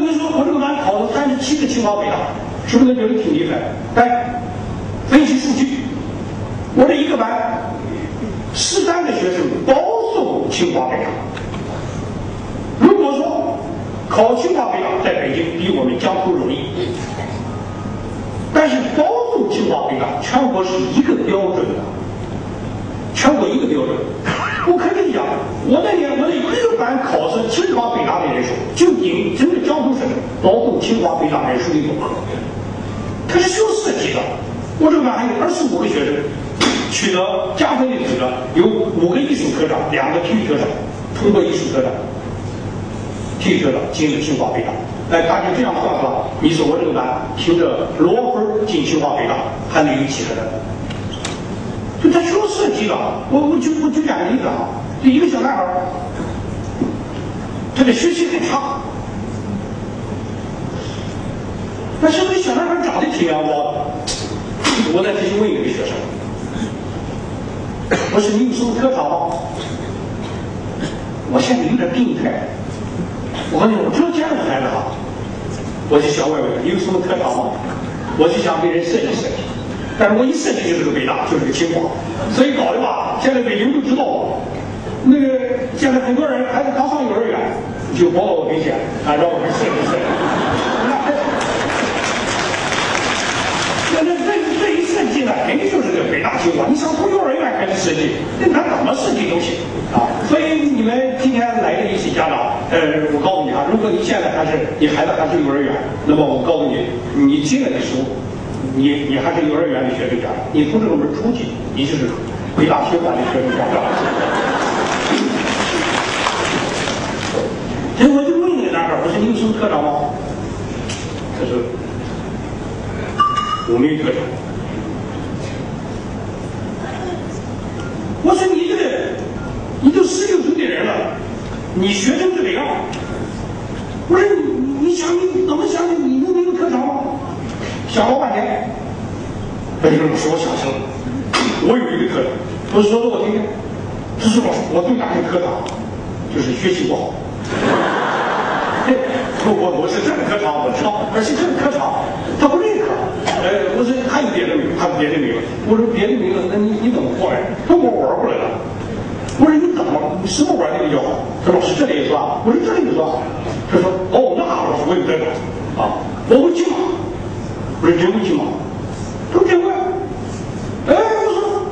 那如果你说我这个班考了三十七个清华北大，是不是觉得挺厉害？来，分析数据，我这一个班十三个学生保送清华北大。如果说考清华北大在北京比我们江苏容易，但是保送清华北大全国是一个标准的，全国一个标准。我可以讲，我那年我那一个班考试清华北大的人数，就顶整个江苏省保送清华北大人数的总和。它是需要设计的。我这个班还有二十五个学生取得加分的资格，有五个艺术科长，两个体育科长，通过艺术科长、体育科长进入清华北大。哎，大家这样算算，你说我这个班凭着裸分进清华北大，还能有几个人？就他需要设计的，我我就我举两个例子啊，就一个小男孩他的学习很差，但是那个小男孩长得挺阳光的。我在这里问一个学生，我说你有什么特长吗？我现在有点病态，我告诉你，我只要见到孩子哈，我就想问问你有什么特长吗？我就想给人设计设计。但是我一设计就是个北大，就是个清华，所以搞的吧，现在北京都知道我。那个现在很多人孩子刚上幼儿园，就跑到我跟前，啊，让我们设计设计。那那这这一设计呢，肯定就是个北大清华。你想从幼儿园开始设计，那他怎么设计都行啊。所以你们今天来的一些家长，呃，我告诉你啊，如果你现在还是你孩子还是幼儿园，那么我告诉你，你进来的时候。你你还是幼儿园的学生家长，你从这个门出去，你就是北大清华的学生家长。结果我就问那个男孩我说你有什么特长吗？他说我没有特长。我说你这个，你都十六岁的人了，你学成这个样，我说你你想你怎么想的？你能没有特长吗？想了半天，那个人说：“我想清了，我有一个特长，不是说说我听听。这是老师，我最大的特长就是学习不好。我我我是这个特长，我知道，而且这个特长他不认可。哎，我说还有别的没有？还有别的没有？我说别的没有，那你你怎么过来？他我玩过来了。我说你怎么？你什么玩的比较好？他说老师这里也算。我说这里也算。他说哦，那老师我有这个啊，我会骑马。”不是真会骑马，都真会。哎，我说，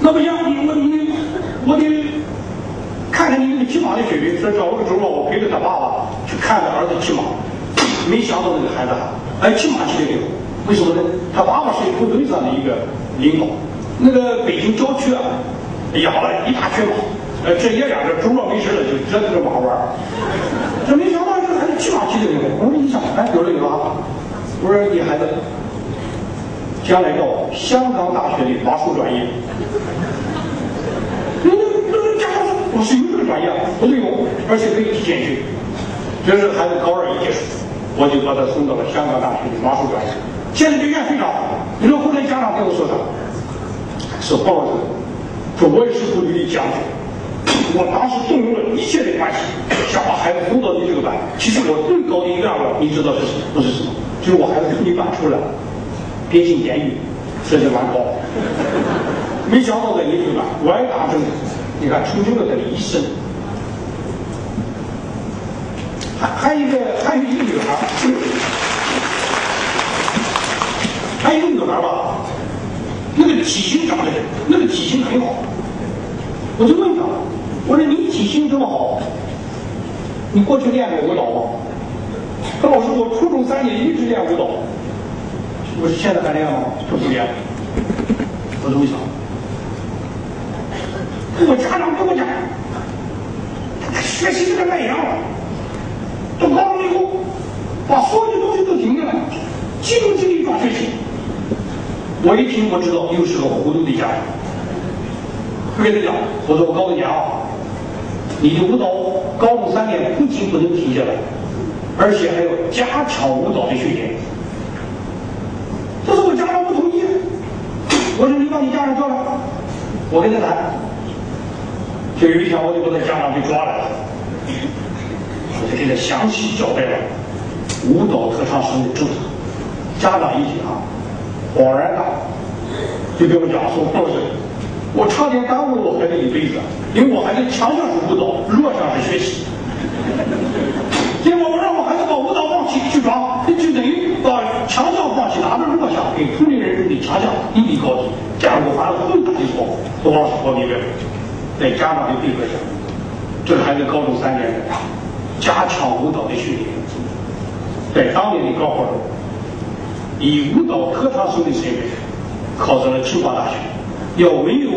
那不行，你我你我得看看你那个骑马的水平。所以找个周末，我陪着他爸爸去看他儿子骑马。没想到那个孩子，哎，骑马骑得溜。为什么呢？他爸爸是部队上的一个领导。那个北京郊区啊，养了一大群马。呃，这爷俩这周末没事了就折腾着马玩。这没想到这孩子骑马骑得溜。我说你想，哎，有了有了。我说你孩子将来到香港大学的马术专业，那那那家伙说我是有这个专业，我说有，而且可以提前去。这是孩子高二一结束，我就把他送到了香港大学的马术专业。现在这院非常好。你说后来家长跟我说啥？说报纸，说我也是部队的将军，我当时动用了一切的关系，想把孩子送到你这个班。其实我最高的愿望，你知道是什么？不是什么？就是我孩子从你班出来，别进监狱，这就蛮高。没想到在你这班歪打正着，你看成就了他的一生。还还有一个还有一个女孩，还有一个女孩吧，那个体型长得那个体型很好。我就问她，我说你体型这么好，你过去练过舞蹈吗？他老师，我初中三年一直练舞蹈。我说现在还练吗？他不练。我说为啥？我家长跟我讲，他学习这个那样了，到高中以后，把所有的东西都停下来，集中精力抓学习。我一听，我知道又是个糊涂的家长。我跟他讲，我说我告诉你啊，你的舞蹈高中三年不仅不能停下来。而且还要加强舞蹈的训练，但是我家长不同意。我说你把你家长叫来，我跟他谈。就有一天，我就把他家长给抓来了，我就给他详细交代了舞蹈特长生的政策。家长一听啊，恍然大悟，就跟我讲说：“老师，我差点耽误了我孩子一辈子，因为我孩子强项是舞蹈，弱项是学习。把舞蹈放弃去抓，就等于把强项放弃，拿着弱项给同龄人中的强项一比高低，这样我犯了更大的错误。我老师，我明白了，在家长的配合下，这个孩子高中三年加强舞蹈的训练，在当年的高考中。”以舞蹈特长生的身份考上了清华大学，要没有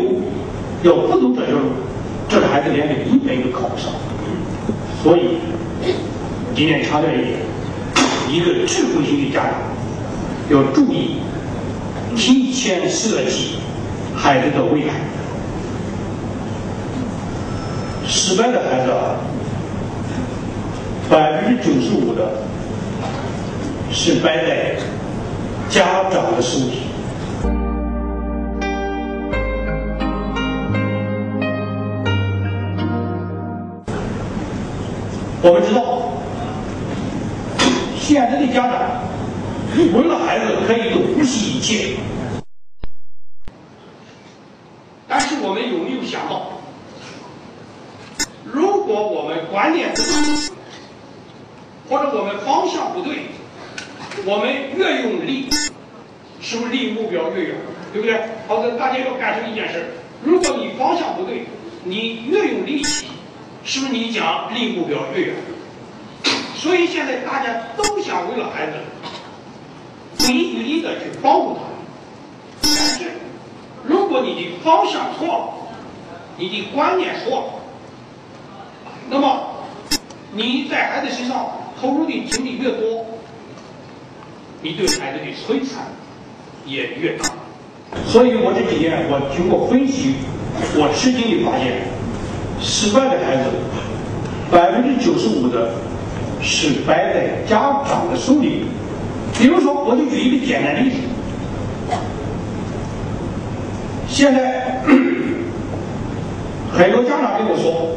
要不走这条路，这个孩子连个一本都考不上。所以今天强调一点：一个智慧型的家长要注意提前设计孩子的未来。失败的孩子啊，百分之九十五的是败在。家长的身体。我们知道，现在的家长为了孩子可以不惜一切，但是我们有没有想到，如果我们观念不对，或者我们方向不对？我们越用力，是不是离目标越远？对不对？好的，大家要感受一件事：如果你方向不对，你越用力气，是不是你讲离目标越远？所以现在大家都想为了孩子，不遗余力的去帮助他。但是，如果你的方向错了，你的观念错了，那么你在孩子身上投入的精力越多。你对孩子的摧残也越大，所以我这几年我经过分析，我吃惊的发现，失败的孩子百分之九十五的是摆在家长的手里。比如说，我就举一个简单例子，现在很多家长跟我说，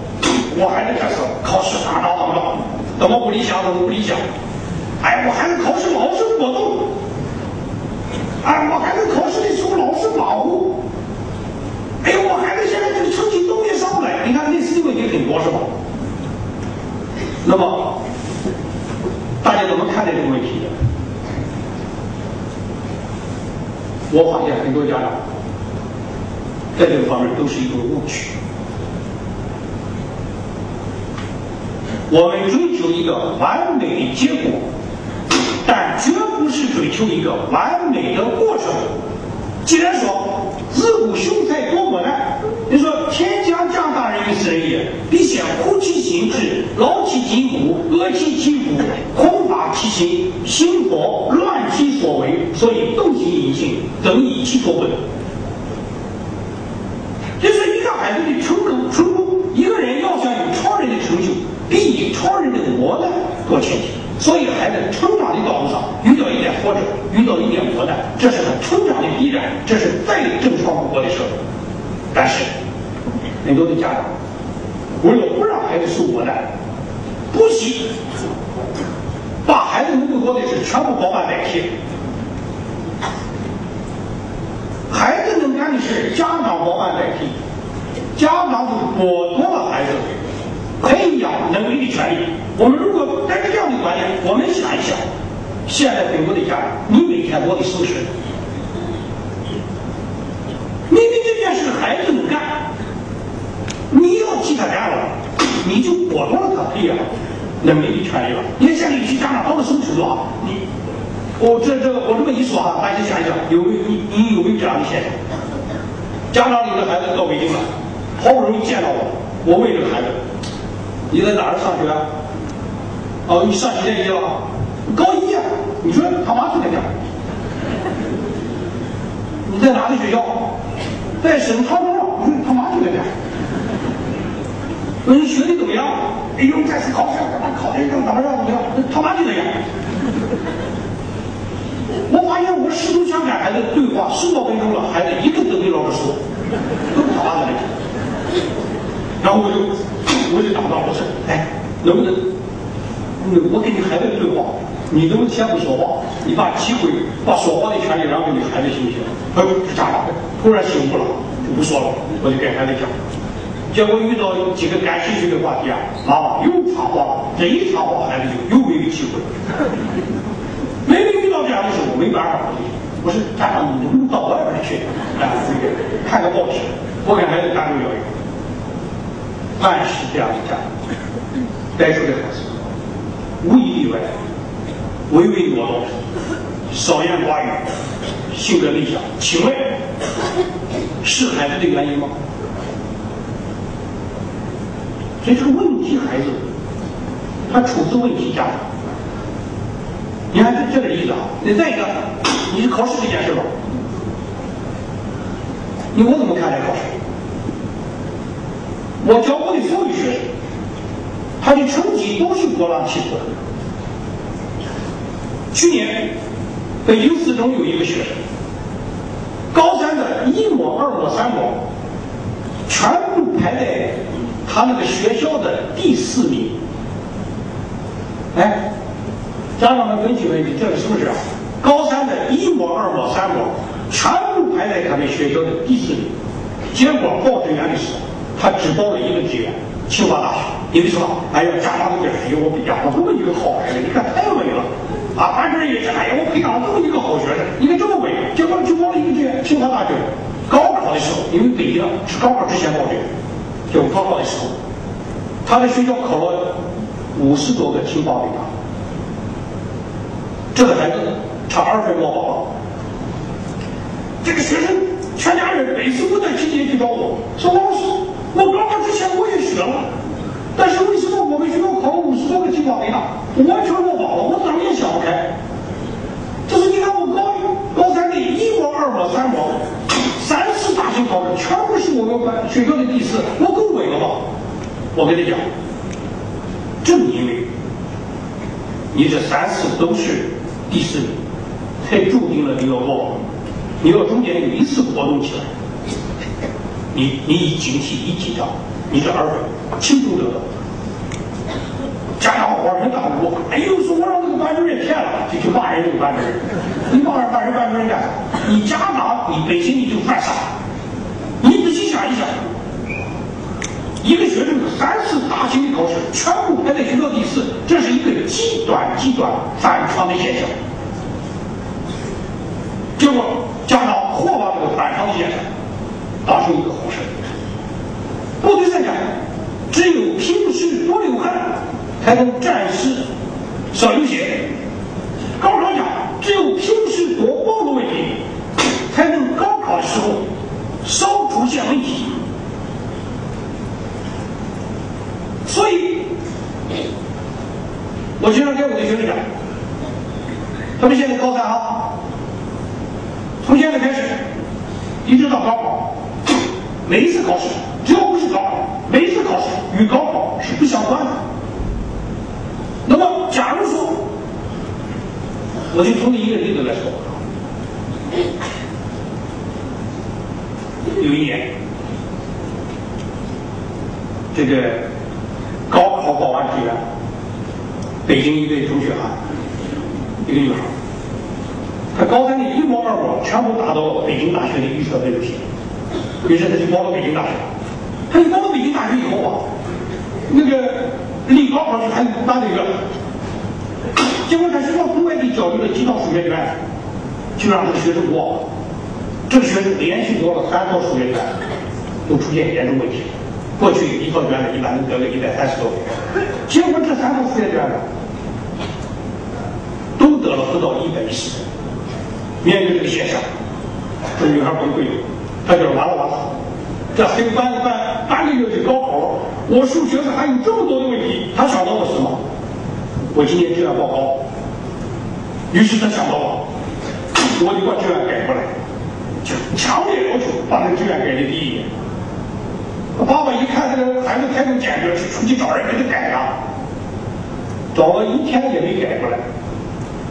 我孩子这次考试咋着怎么着，怎么不理想，怎么不理想。哎，我孩子考试老是过动，哎，我孩子考试的时候老是马虎，哎，我孩子现在这个成绩都也上不来。你看类似的问题很多是吧？那么大家怎么看待这个问题？我发现很多家长在这个方面都是一种误区。我们追求一个完美的结果。但绝不是追求一个完美的过程。既然说自古雄才多磨难，你说天将降大任于斯人也，必先苦其心志，劳其筋骨，饿其体肤，空乏其心，心火乱其所为，所以动心引性，增益其所本。就是一个孩子的成功成功，一个人要想有超人的成就，必以超人的磨难做前提。所以，孩子成长的道路上遇到一点挫折，遇到一点磨难，这是他成长的必然，这是再正常不过的事。但是，很多的家长为了不让孩子受磨难，不惜把孩子能够做的事全部包办代替。孩子能干的事，家长包办代替，家长就剥夺了孩子培养能力的权利。我们如果带着这样的观念，我们想一想，现在很多的家长，你每天做的是不是？明明孩子能干，你要替他干了，你就剥夺了他培养能力的权利了。你看现在有些家长到了什么程度啊？你，我这这我这么一说哈，大家想一想，有没有你你有没有这样的现象？家长领着孩子到北京了，好不容易见到我，我问这个孩子，你在哪儿上学？哦，你上几年级了？高一啊！你说他妈住在哪？你在哪个学校？在省长庄。你说他妈就在哪？我说你学的怎么样？哎呦，这次考试怎么考的怎么样？怎么样？他妈就在哪？我发现我试图想跟孩子对话十多分钟了，孩子一个都没老师说，都是他妈的。然后我就我就打断我说：“哎，能不能？”我跟你孩子对话，你都先不说话，你把机会、把说话的权利让给你孩子行不行？他说是家长突然醒悟了，就不说了，我就给孩子讲。结果遇到几个感兴趣的话题啊，妈妈又插话了，这一插话，孩子就又没有机会。每每遇到这样的时候，没办法，我是家长，你能不能到外边去，哎，看个报纸，我给孩子单独聊一个。凡是这样的家长带出的孩子，无一例外，唯唯诺诺，少言寡语，性格内向。请问，是孩子的原因吗？所以这是问题孩子，他出自问题家长。你看这这个例子啊，你再一个，你是考试这件事吧？你我怎么看待考试？我教过的所有学生，他的成绩都是波浪起伏的。去年北京四中有一个学生，高三的一模、二模、三模，全部排在他那个学校的第四名。哎。家长们分析分析，这是不是啊？高三的一模、二模、三模，全部排在他们学校的第四名。结果报志愿的时候，他只报了一个志愿——清华大学。你们说，哎呀，家长都觉得，哎呀，我养了这么一个好孩子，你看太稳了。啊，班主任也是，哎呀，我培养了这么一个好学生，你看这么稳，结果就报了一个志愿——清华大学。高考的时候，因为北京是高考之前报志愿，就高考的时候，他的学校考了五十多个清华北大。这个孩子差二分报考了，这个学生全家人每次都在期间去找我说：“老师，我高考之前我也学了，但是为什么我们学校考了五十多个清华北大，我完全落榜了？我怎么也想不开。就是你看我高高三的一模、二模、三模，三次大型考试全部是我们班学校的第四，我够稳了吧？我跟你讲，正因为你这三次都是。”第四名，才注定了你要高你要中间有一次活动起来，你你一警惕一紧张，你这儿子轻松得到。家长恍然大悟，哎呦，说我让那个班主任骗了，就去骂人那个班主任。你骂人骂人班主任干啥？你家长你本身你就犯傻。你仔细想一想，一个学生三次大型的考试全部排在学校第四，这是一个极端极端反常的现象。结果家长或把这个反常的现象当成一个好事。部队在讲，只有平时多流汗，才能战时少流血；高考讲，只有平时多暴露问题，才能高考时候少出现问题。所以，我经常跟我的学生讲，他们现在高三啊。从现在开始，一直到高考，每一次考试，只要不是高考，每一次考试与高考是不相关的。那么，假如说，我就从一个例子来说，有一年，这个高考报完志愿，北京一位同学啊，一个女孩。他高三的一模二模全部达到北京大学的预测分数线，于是他就报了北京大学。他一报了北京大学以后啊，那个离高考时还大一个，结果他学校从外地交流了几套数学卷，就让这个学生过。这个学生连续做了三套数学卷，都出现严重问题。过去一套卷子一般能得个一百三十多分，结果这三套数学卷子都得了不到一百一十分。面对这个现象，这女孩崩溃了，他就完了完了，这还有半半半个月就高考了，我数学上还有这么多的问题，他想到了什么？我今年志愿报高，于是他想到了，我就把志愿改过来，就强烈要求把那个志愿改的低一点。爸爸一看这个孩子态度坚决，就出去找人给他改呀，找了一天也没改过来，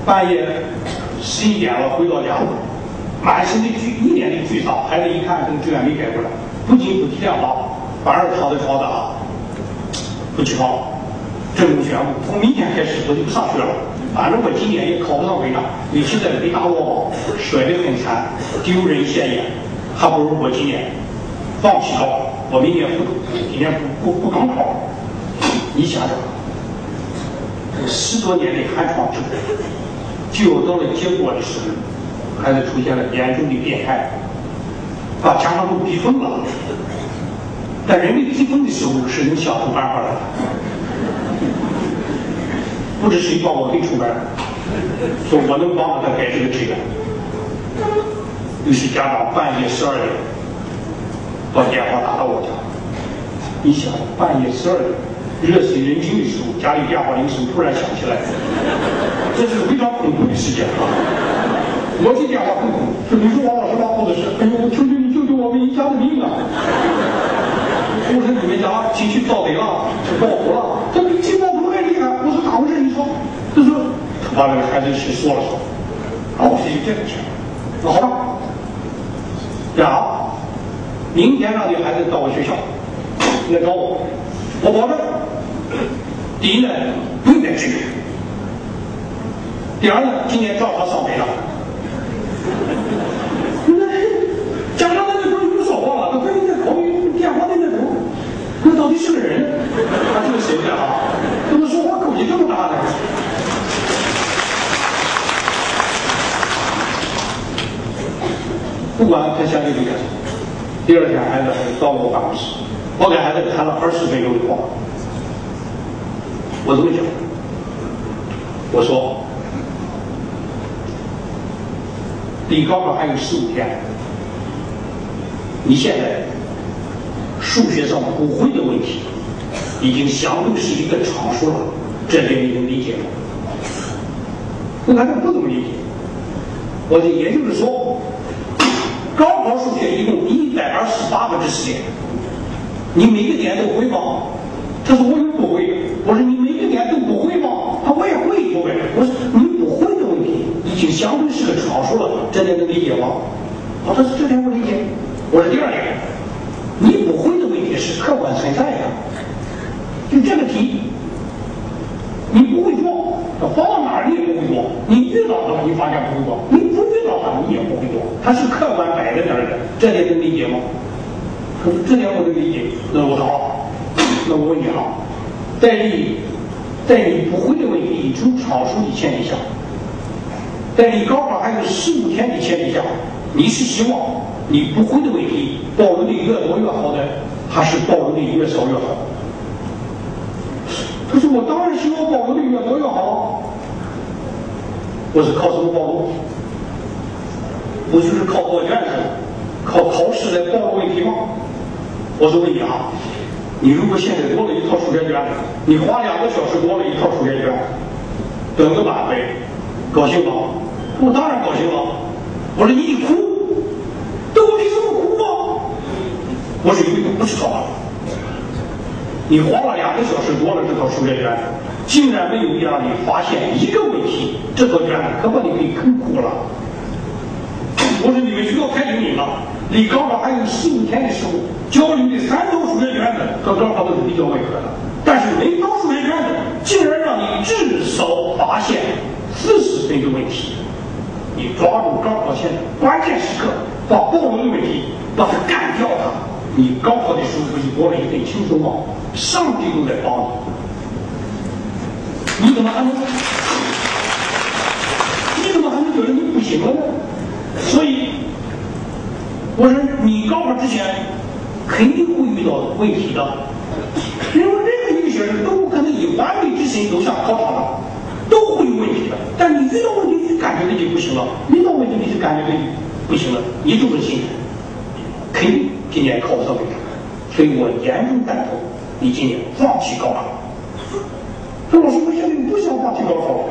半夜。十一点了，回到家，满身的沮，一脸的沮丧。孩子一看这个志愿没改过来，不仅不接电话，反而躺在床上不起床，郑重宣布：从明天开始我就不上学了。反正我今年也考不上北大，你现在北大落榜，摔得很惨，丢人现眼，还不如我今年放弃高考，我明年不今年不不不高考。你想想，十多年的寒窗苦读，就到了结果的时候，孩子出现了严重的变态，把家长都逼疯了。但人被逼疯的时候是能想出办法来。不知谁把我给出门，说我能帮他改这个志愿。有些家长半夜十二点把电话打到我家，你想半夜十二点热水人静的时候，家里电话铃声突然响起来，这是非常恐怖的事件啊！我接电话，说你说王老师拉肚子是，哎呦，求求你救救我们一家的命啊！我说你们家亲戚遭贼了，报复了，这比气报复还厉害。我说咋回事？你说，他说他把那个孩子事说了说，然后我说就这个事那好吧，呀，明天让你孩子到我学校来找我，我保证，第一呢不用再去，第二呢今年照常上北了。家长在那边又说话了，他赶紧在考虑电话在那头。那到底是个人？他这个谁的啊？怎么说话口气这么大呢？不管他想给这个，第二天孩子到了我办公室，我给孩子谈了二十分钟的话。我这么讲，我说，离高考还有十五天，你现在。数学上不会的问题，已经相对是一个常数了，这点你能理解吗？我看他不怎么理解。我就也就是说，高考数学一共一百二十八个知识点，你每个点都会吗？他说我又不会。我说你每个点都不会吗？他我也会不会？我说你不会的问题，已经相对是个常数了，这点能理解吗？他说这点我理解。我说第二点。客观存在的，就这个题，你不会做，放到哪儿你也不会做。你遇到了，你发现不会做；你不遇到它，你也不会做。它是客观摆在那儿的，这点能理解吗？他说这点我能理解。那我好，那我问你啊，在你，在你不会的问题已出草书的前提下，在你高考还有十五天的前提下，你是希望？你不会的问题，保留的越多越好的，还是暴露的越少越好？他说：“我当然希望暴露的越多越好。”我是靠什么暴露？我就是靠做卷子、靠考试来暴露问题吗？我说问你啊，你如果现在多了一套数学卷，你花两个小时多了一套数学卷，等个满分，高兴吗？我当然高兴了。我说你一哭。我凭什么哭吗？我是因为不知道。你花了两个小时做了这套数学卷，竟然没有让你发现一个问题，这套卷子可把你给坑苦了。我说你们学校太灵敏了，离高考还有十五天的时候，教你的三套数学卷子和高考都是比较吻合的，但是每套数学卷子竟然让你至少发现四十分的问题。你抓住高考前关键时刻。把暴露的问题把它干掉它，你高考的时候不就过了一份轻松吗？上帝都在帮你，你怎么还能？你怎么还能觉得你不行了呢？所以，我说你高考之前肯定会遇到问题的，因为任何一个学生都不可能以完美之心走向考场的，都会有问题的。但你遇到问题，你感觉自己不行了；遇到问题，你就感觉自己。不行了，你就是心态，肯今年考不上北大，所以我严重赞同你今年放弃高考。说老师，我现在不想放弃高考。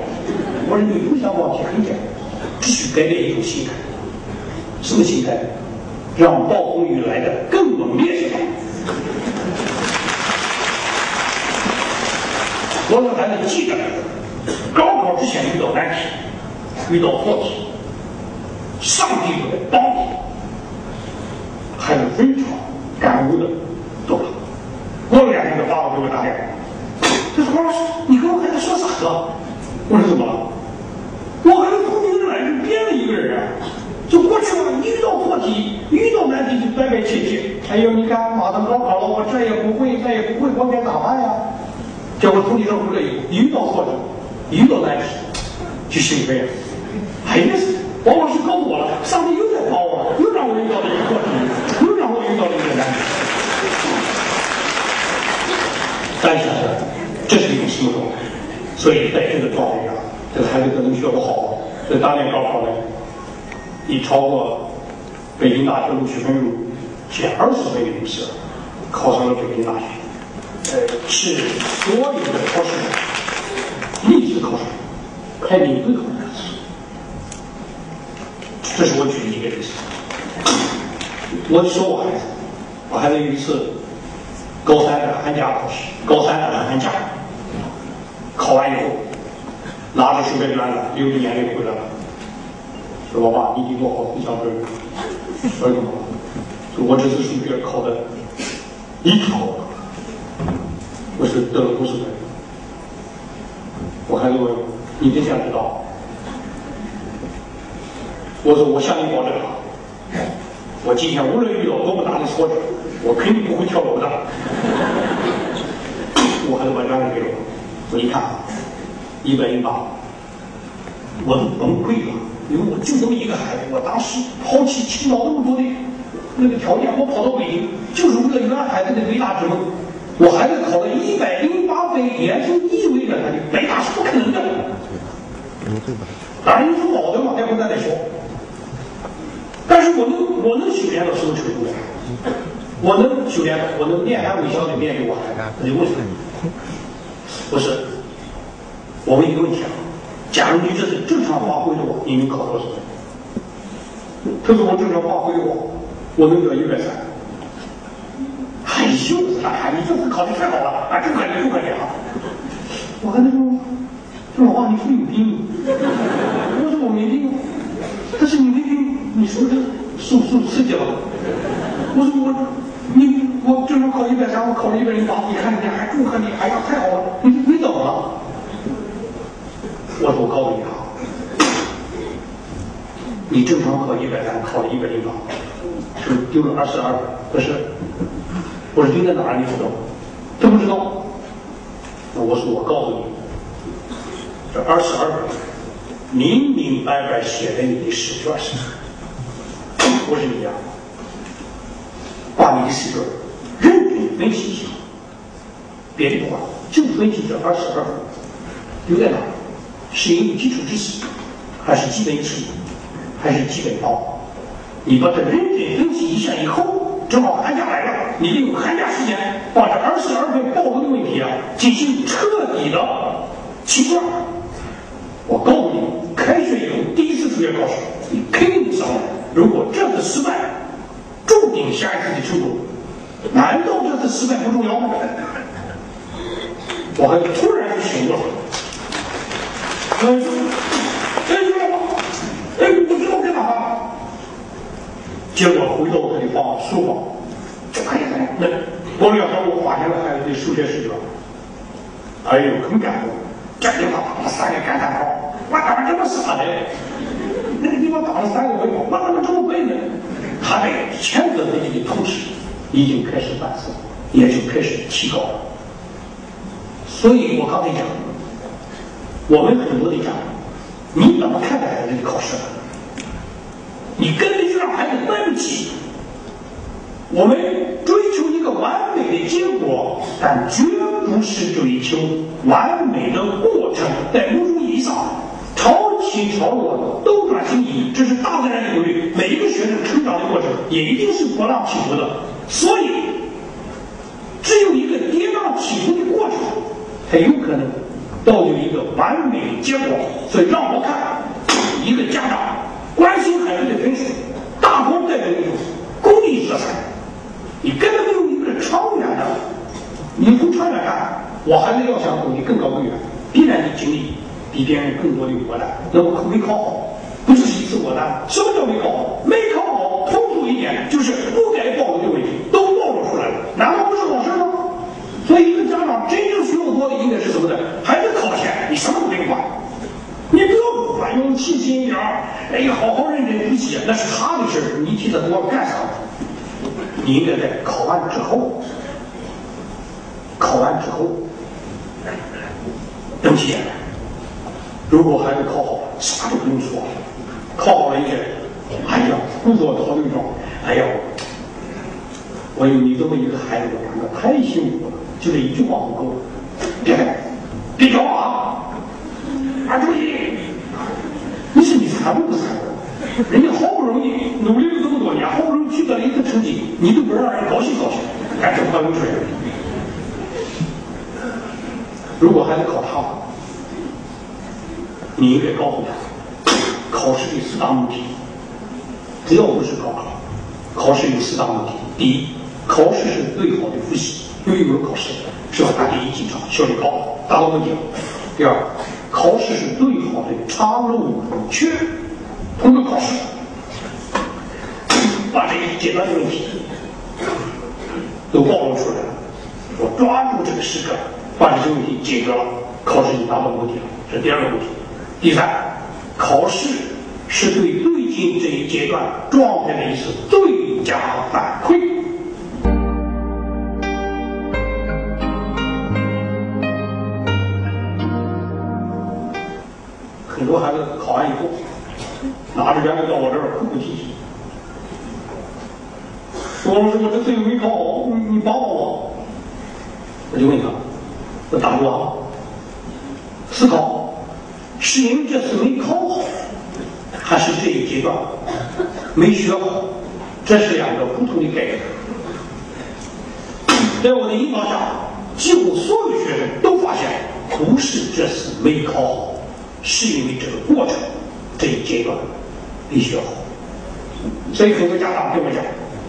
我说你不想放弃很简单，只需改变一种心态。什么心态？让暴风雨来的更猛烈些吧。我让孩子记得，高考之前遇到难题，遇到错题。上帝会来帮你，还是非常感悟的，做法？过了两天，这爸爸给我打电话，他说：“王老师，你跟我孩子说啥了？”我说：“怎么了？”我孩子不明来就变了一个人，就过去嘛，一遇到破题，遇到难题就拜拜切切，哎呦你看马上高考了，我这也不会，那也不会，我该咋办呀？结果从你这我这一遇到挫折，一遇到难题就兴奋。哎呀，王老师告我了，上帝又在帮我，又让我遇到了一个。但是，这是一种什么状态？所以在这个状态下，这个孩子可能学不好。在当年高考呢，你超过北京大学录取分数前二十分的名次，考上了北京大学。呃，是所有的考试历史考试排名最高的一次。这是我举的一个例子。我说我孩子，我孩子有一次高三的寒假考试，高三的寒假考完以后。拿着书本卷子，流着眼泪回来了。说：“老爸，你给我好思想分。”说什么？说我这次数学考的一塌糊涂。我是得了多少分？我孩子问：“你真想知道？”我说：“我向你保证啊，我今天无论遇到多么大的挫折，我肯定不会跳楼的。”我孩子把卷子给我我，一：“看。”一百零八，我都崩溃了，因为我就这么一个孩子，我当时抛弃青岛那么多的那个条件，我跑到北京，就是为了圆孩子的北大之梦。我孩子考了一百零八分，也就意味着他的北大是不可能的。当然你说老的嘛，待会儿咱再说。但是我能，我能修炼到什么程度？我能修炼，我能面含微笑的面对我孩子，那就问。不是。我问一个问题啊，假如你这是正常发挥的话，你能考多少分？他说我正常发挥的话，我能得一百三。哎呦，哎，你这次考的太好了，啊，真可怜，真可怜啊！我跟他说，说老话，你是有病。我说我没病，但是你没病，你是不是受受刺激了？我说我，我正常考一百三，我考了一百零八，你看你还祝贺你，哎呀，太好了，你你怎么了？我说我告诉你啊，你正常考一百三，考了一百零八，是丢了二十二分，不是？我说丢在哪儿？你不知道吗？他不知道。那我说我告诉你，这二十二分明明白白写在你的试卷上。我说你呀，把你的试卷认真分析一下，别的不管，就分析这二十二分丢在哪。是因为基础知识，还是基本词，还是基本包？你把它认真分析一下以后，正好寒假来了，你利用寒假时间把这二十二分暴露的问题啊进行彻底的清算。我告诉你，开学以后第一次数学考试，你肯定上来。如果这次失败，注定下一次的成功。难道这次失败不重要吗？我还突然就醒了。哎，哎，哎，不知道该咋办。结果回到他的房书房，就看见那过了两天，我发现了孩子的数学试卷。哎呦，很感动，这地方打了三个感叹号。我怎么这么傻的？那个地方打了三个问号，我怎么这么笨呢？他在谴责自己的同时，已经开始反思，也就开始提高了。所以我刚才讲。我们很多的家长，你怎么看待孩子的考试？你根本就让孩子对不起。我们追求一个完美的结果，但绝不是追求完美的过程。在某种意义上，潮起潮落，斗转星移，这是大自然的规律。每一个学生成长的过程，也一定是波浪起伏的。所以，只有一个跌宕起伏的过程，才有可能。造就一个完美的结果，所以让我看一个家长关心孩子的分数，大多代表一种功利色彩，你根本没有一个长远的。你从长远看，我孩子要想走得更高更远，必然得经历比别人更多的磨难。那我没考好，不是一次磨难。什么叫没考好？没考好，通俗一点就是不该暴露的问题都暴露出来了，难道不是好事吗？所以，一个家长真正需要做的应该是什么呢？孩子考前，你什么都别管，你不要管，用细心一点，哎呀，好好认真复习，那是他的事儿，你替他多干啥？你应该在考完之后，考完之后，等天。如果孩子考好了，啥都不用说，考好了一个，哎呀，不做考虑说，哎呀，我有你这么一个孩子，我感到太幸福了，就这一句话不够，别别叫啊，啊注意，你说你参不参？人家好不容易努力了这么多年，好不容易取得了一个成绩，你都不让人高兴高兴，哎，这话流水。如果孩子考差了。你应该告诉他，考试的四大目的，只要不是高考，考试有四大目的。第一，考试是最好的复习，有一门考试是要打第一紧张，效率高，达到目的。第二，考试是最好的查漏补缺，通过考试把这一阶段的问题都暴露出来了，我抓住这个时刻把这些问题解决了，考试就达到目的了。这第二个目的。第三，考试是对最近这一阶段状态的一次最佳反馈。很多孩子考完以后，拿着卷子到我这儿哭哭啼啼，说：“老师，我这次又没考好，你你帮帮我。”我就问他：“我打住啊，思考。”是因为这次没考好，还是这一阶段没学好？这是两个不同的概念。在我的引导下，几乎所有学生都发现，不是这次没考好，是因为这个过程这一阶段没学好。所以很多家长跟我讲：“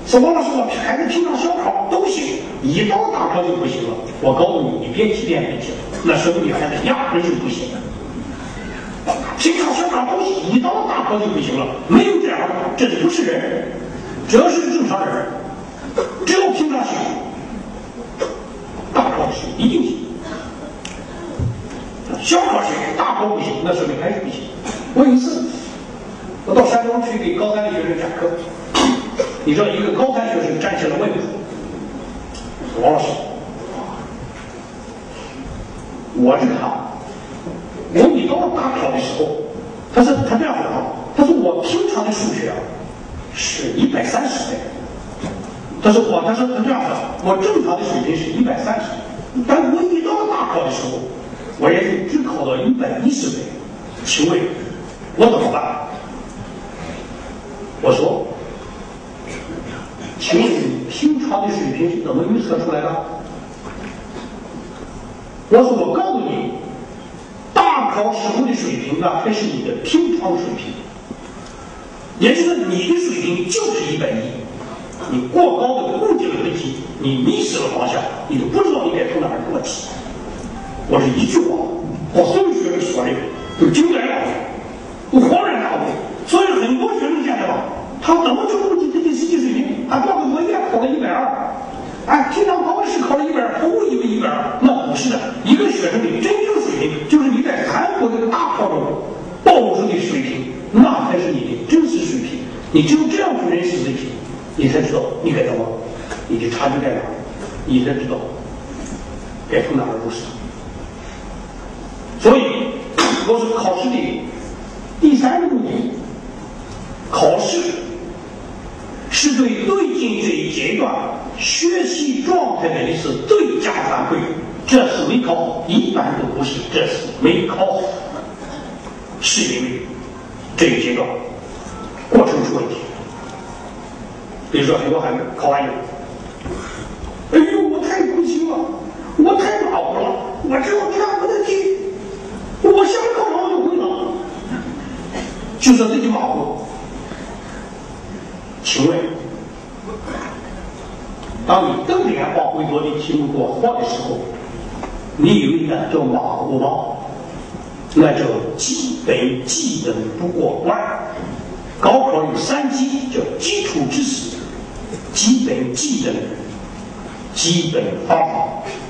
说王老师，我孩子平常小考都行，一到大考就不行了。”我告诉你，你别提别提了，那说明你孩子压根就不行。平常小考都行，一到大考就不行了。没有这样的，这不是人，只要是正常人。只要平常行，大考行一定行。小考行，大考不行，那说明还是不行。我有一次，我到山东去给高三的学生讲课，你知道一个高三学生站起来问我：“王老师，我这个。”我一到大考的时候，他说他这样讲，他说我平常的数学是一百三十分，他说我他说他这样讲，我正常的水平是一百三十，但我一到大考的时候，我也就只考到一百一十分，请问，我怎么办？我说，请问你平常的水平是怎么预测出来的？我说我告诉你。大考时候的水平呢，还是你的平常水平，也就是你的水平就是一百一，你过高的固定了飞机，你迷失了方向，你都不知道你该从哪儿过起。我是一句话，把所有学生说的都惊呆了，我恍然大悟。所以很多学生现在吧，他怎么就不知这这实际水平？他报个作业考了一百二，哎，平常考试考了一百二，误以为一百二，那不是的。一个学生的真正水平，就是你在韩国这个大考中暴露出的水平，那才是你的真实水平。你只有这样去认识自己，你才知道你该怎么，你的差距在哪，你才知道该从哪儿入手。所以，我是考试的第三个目的，考试是对最近这一阶段学习状态的一次最佳反馈。这次没考好，一般都不是这次没考好，是因为这一阶段过程出问题。比如说，很多孩子考完以后，哎呦，我太苦心了，我太马虎了，我只要这样的题，我下个考场我就会了，就说自己马虎。请问，当你瞪着眼往回做的题目做好的时候？你以为那叫马虎吗？那叫基本技能不过关。高考有三基，叫基础知识、基本技能、基本方法。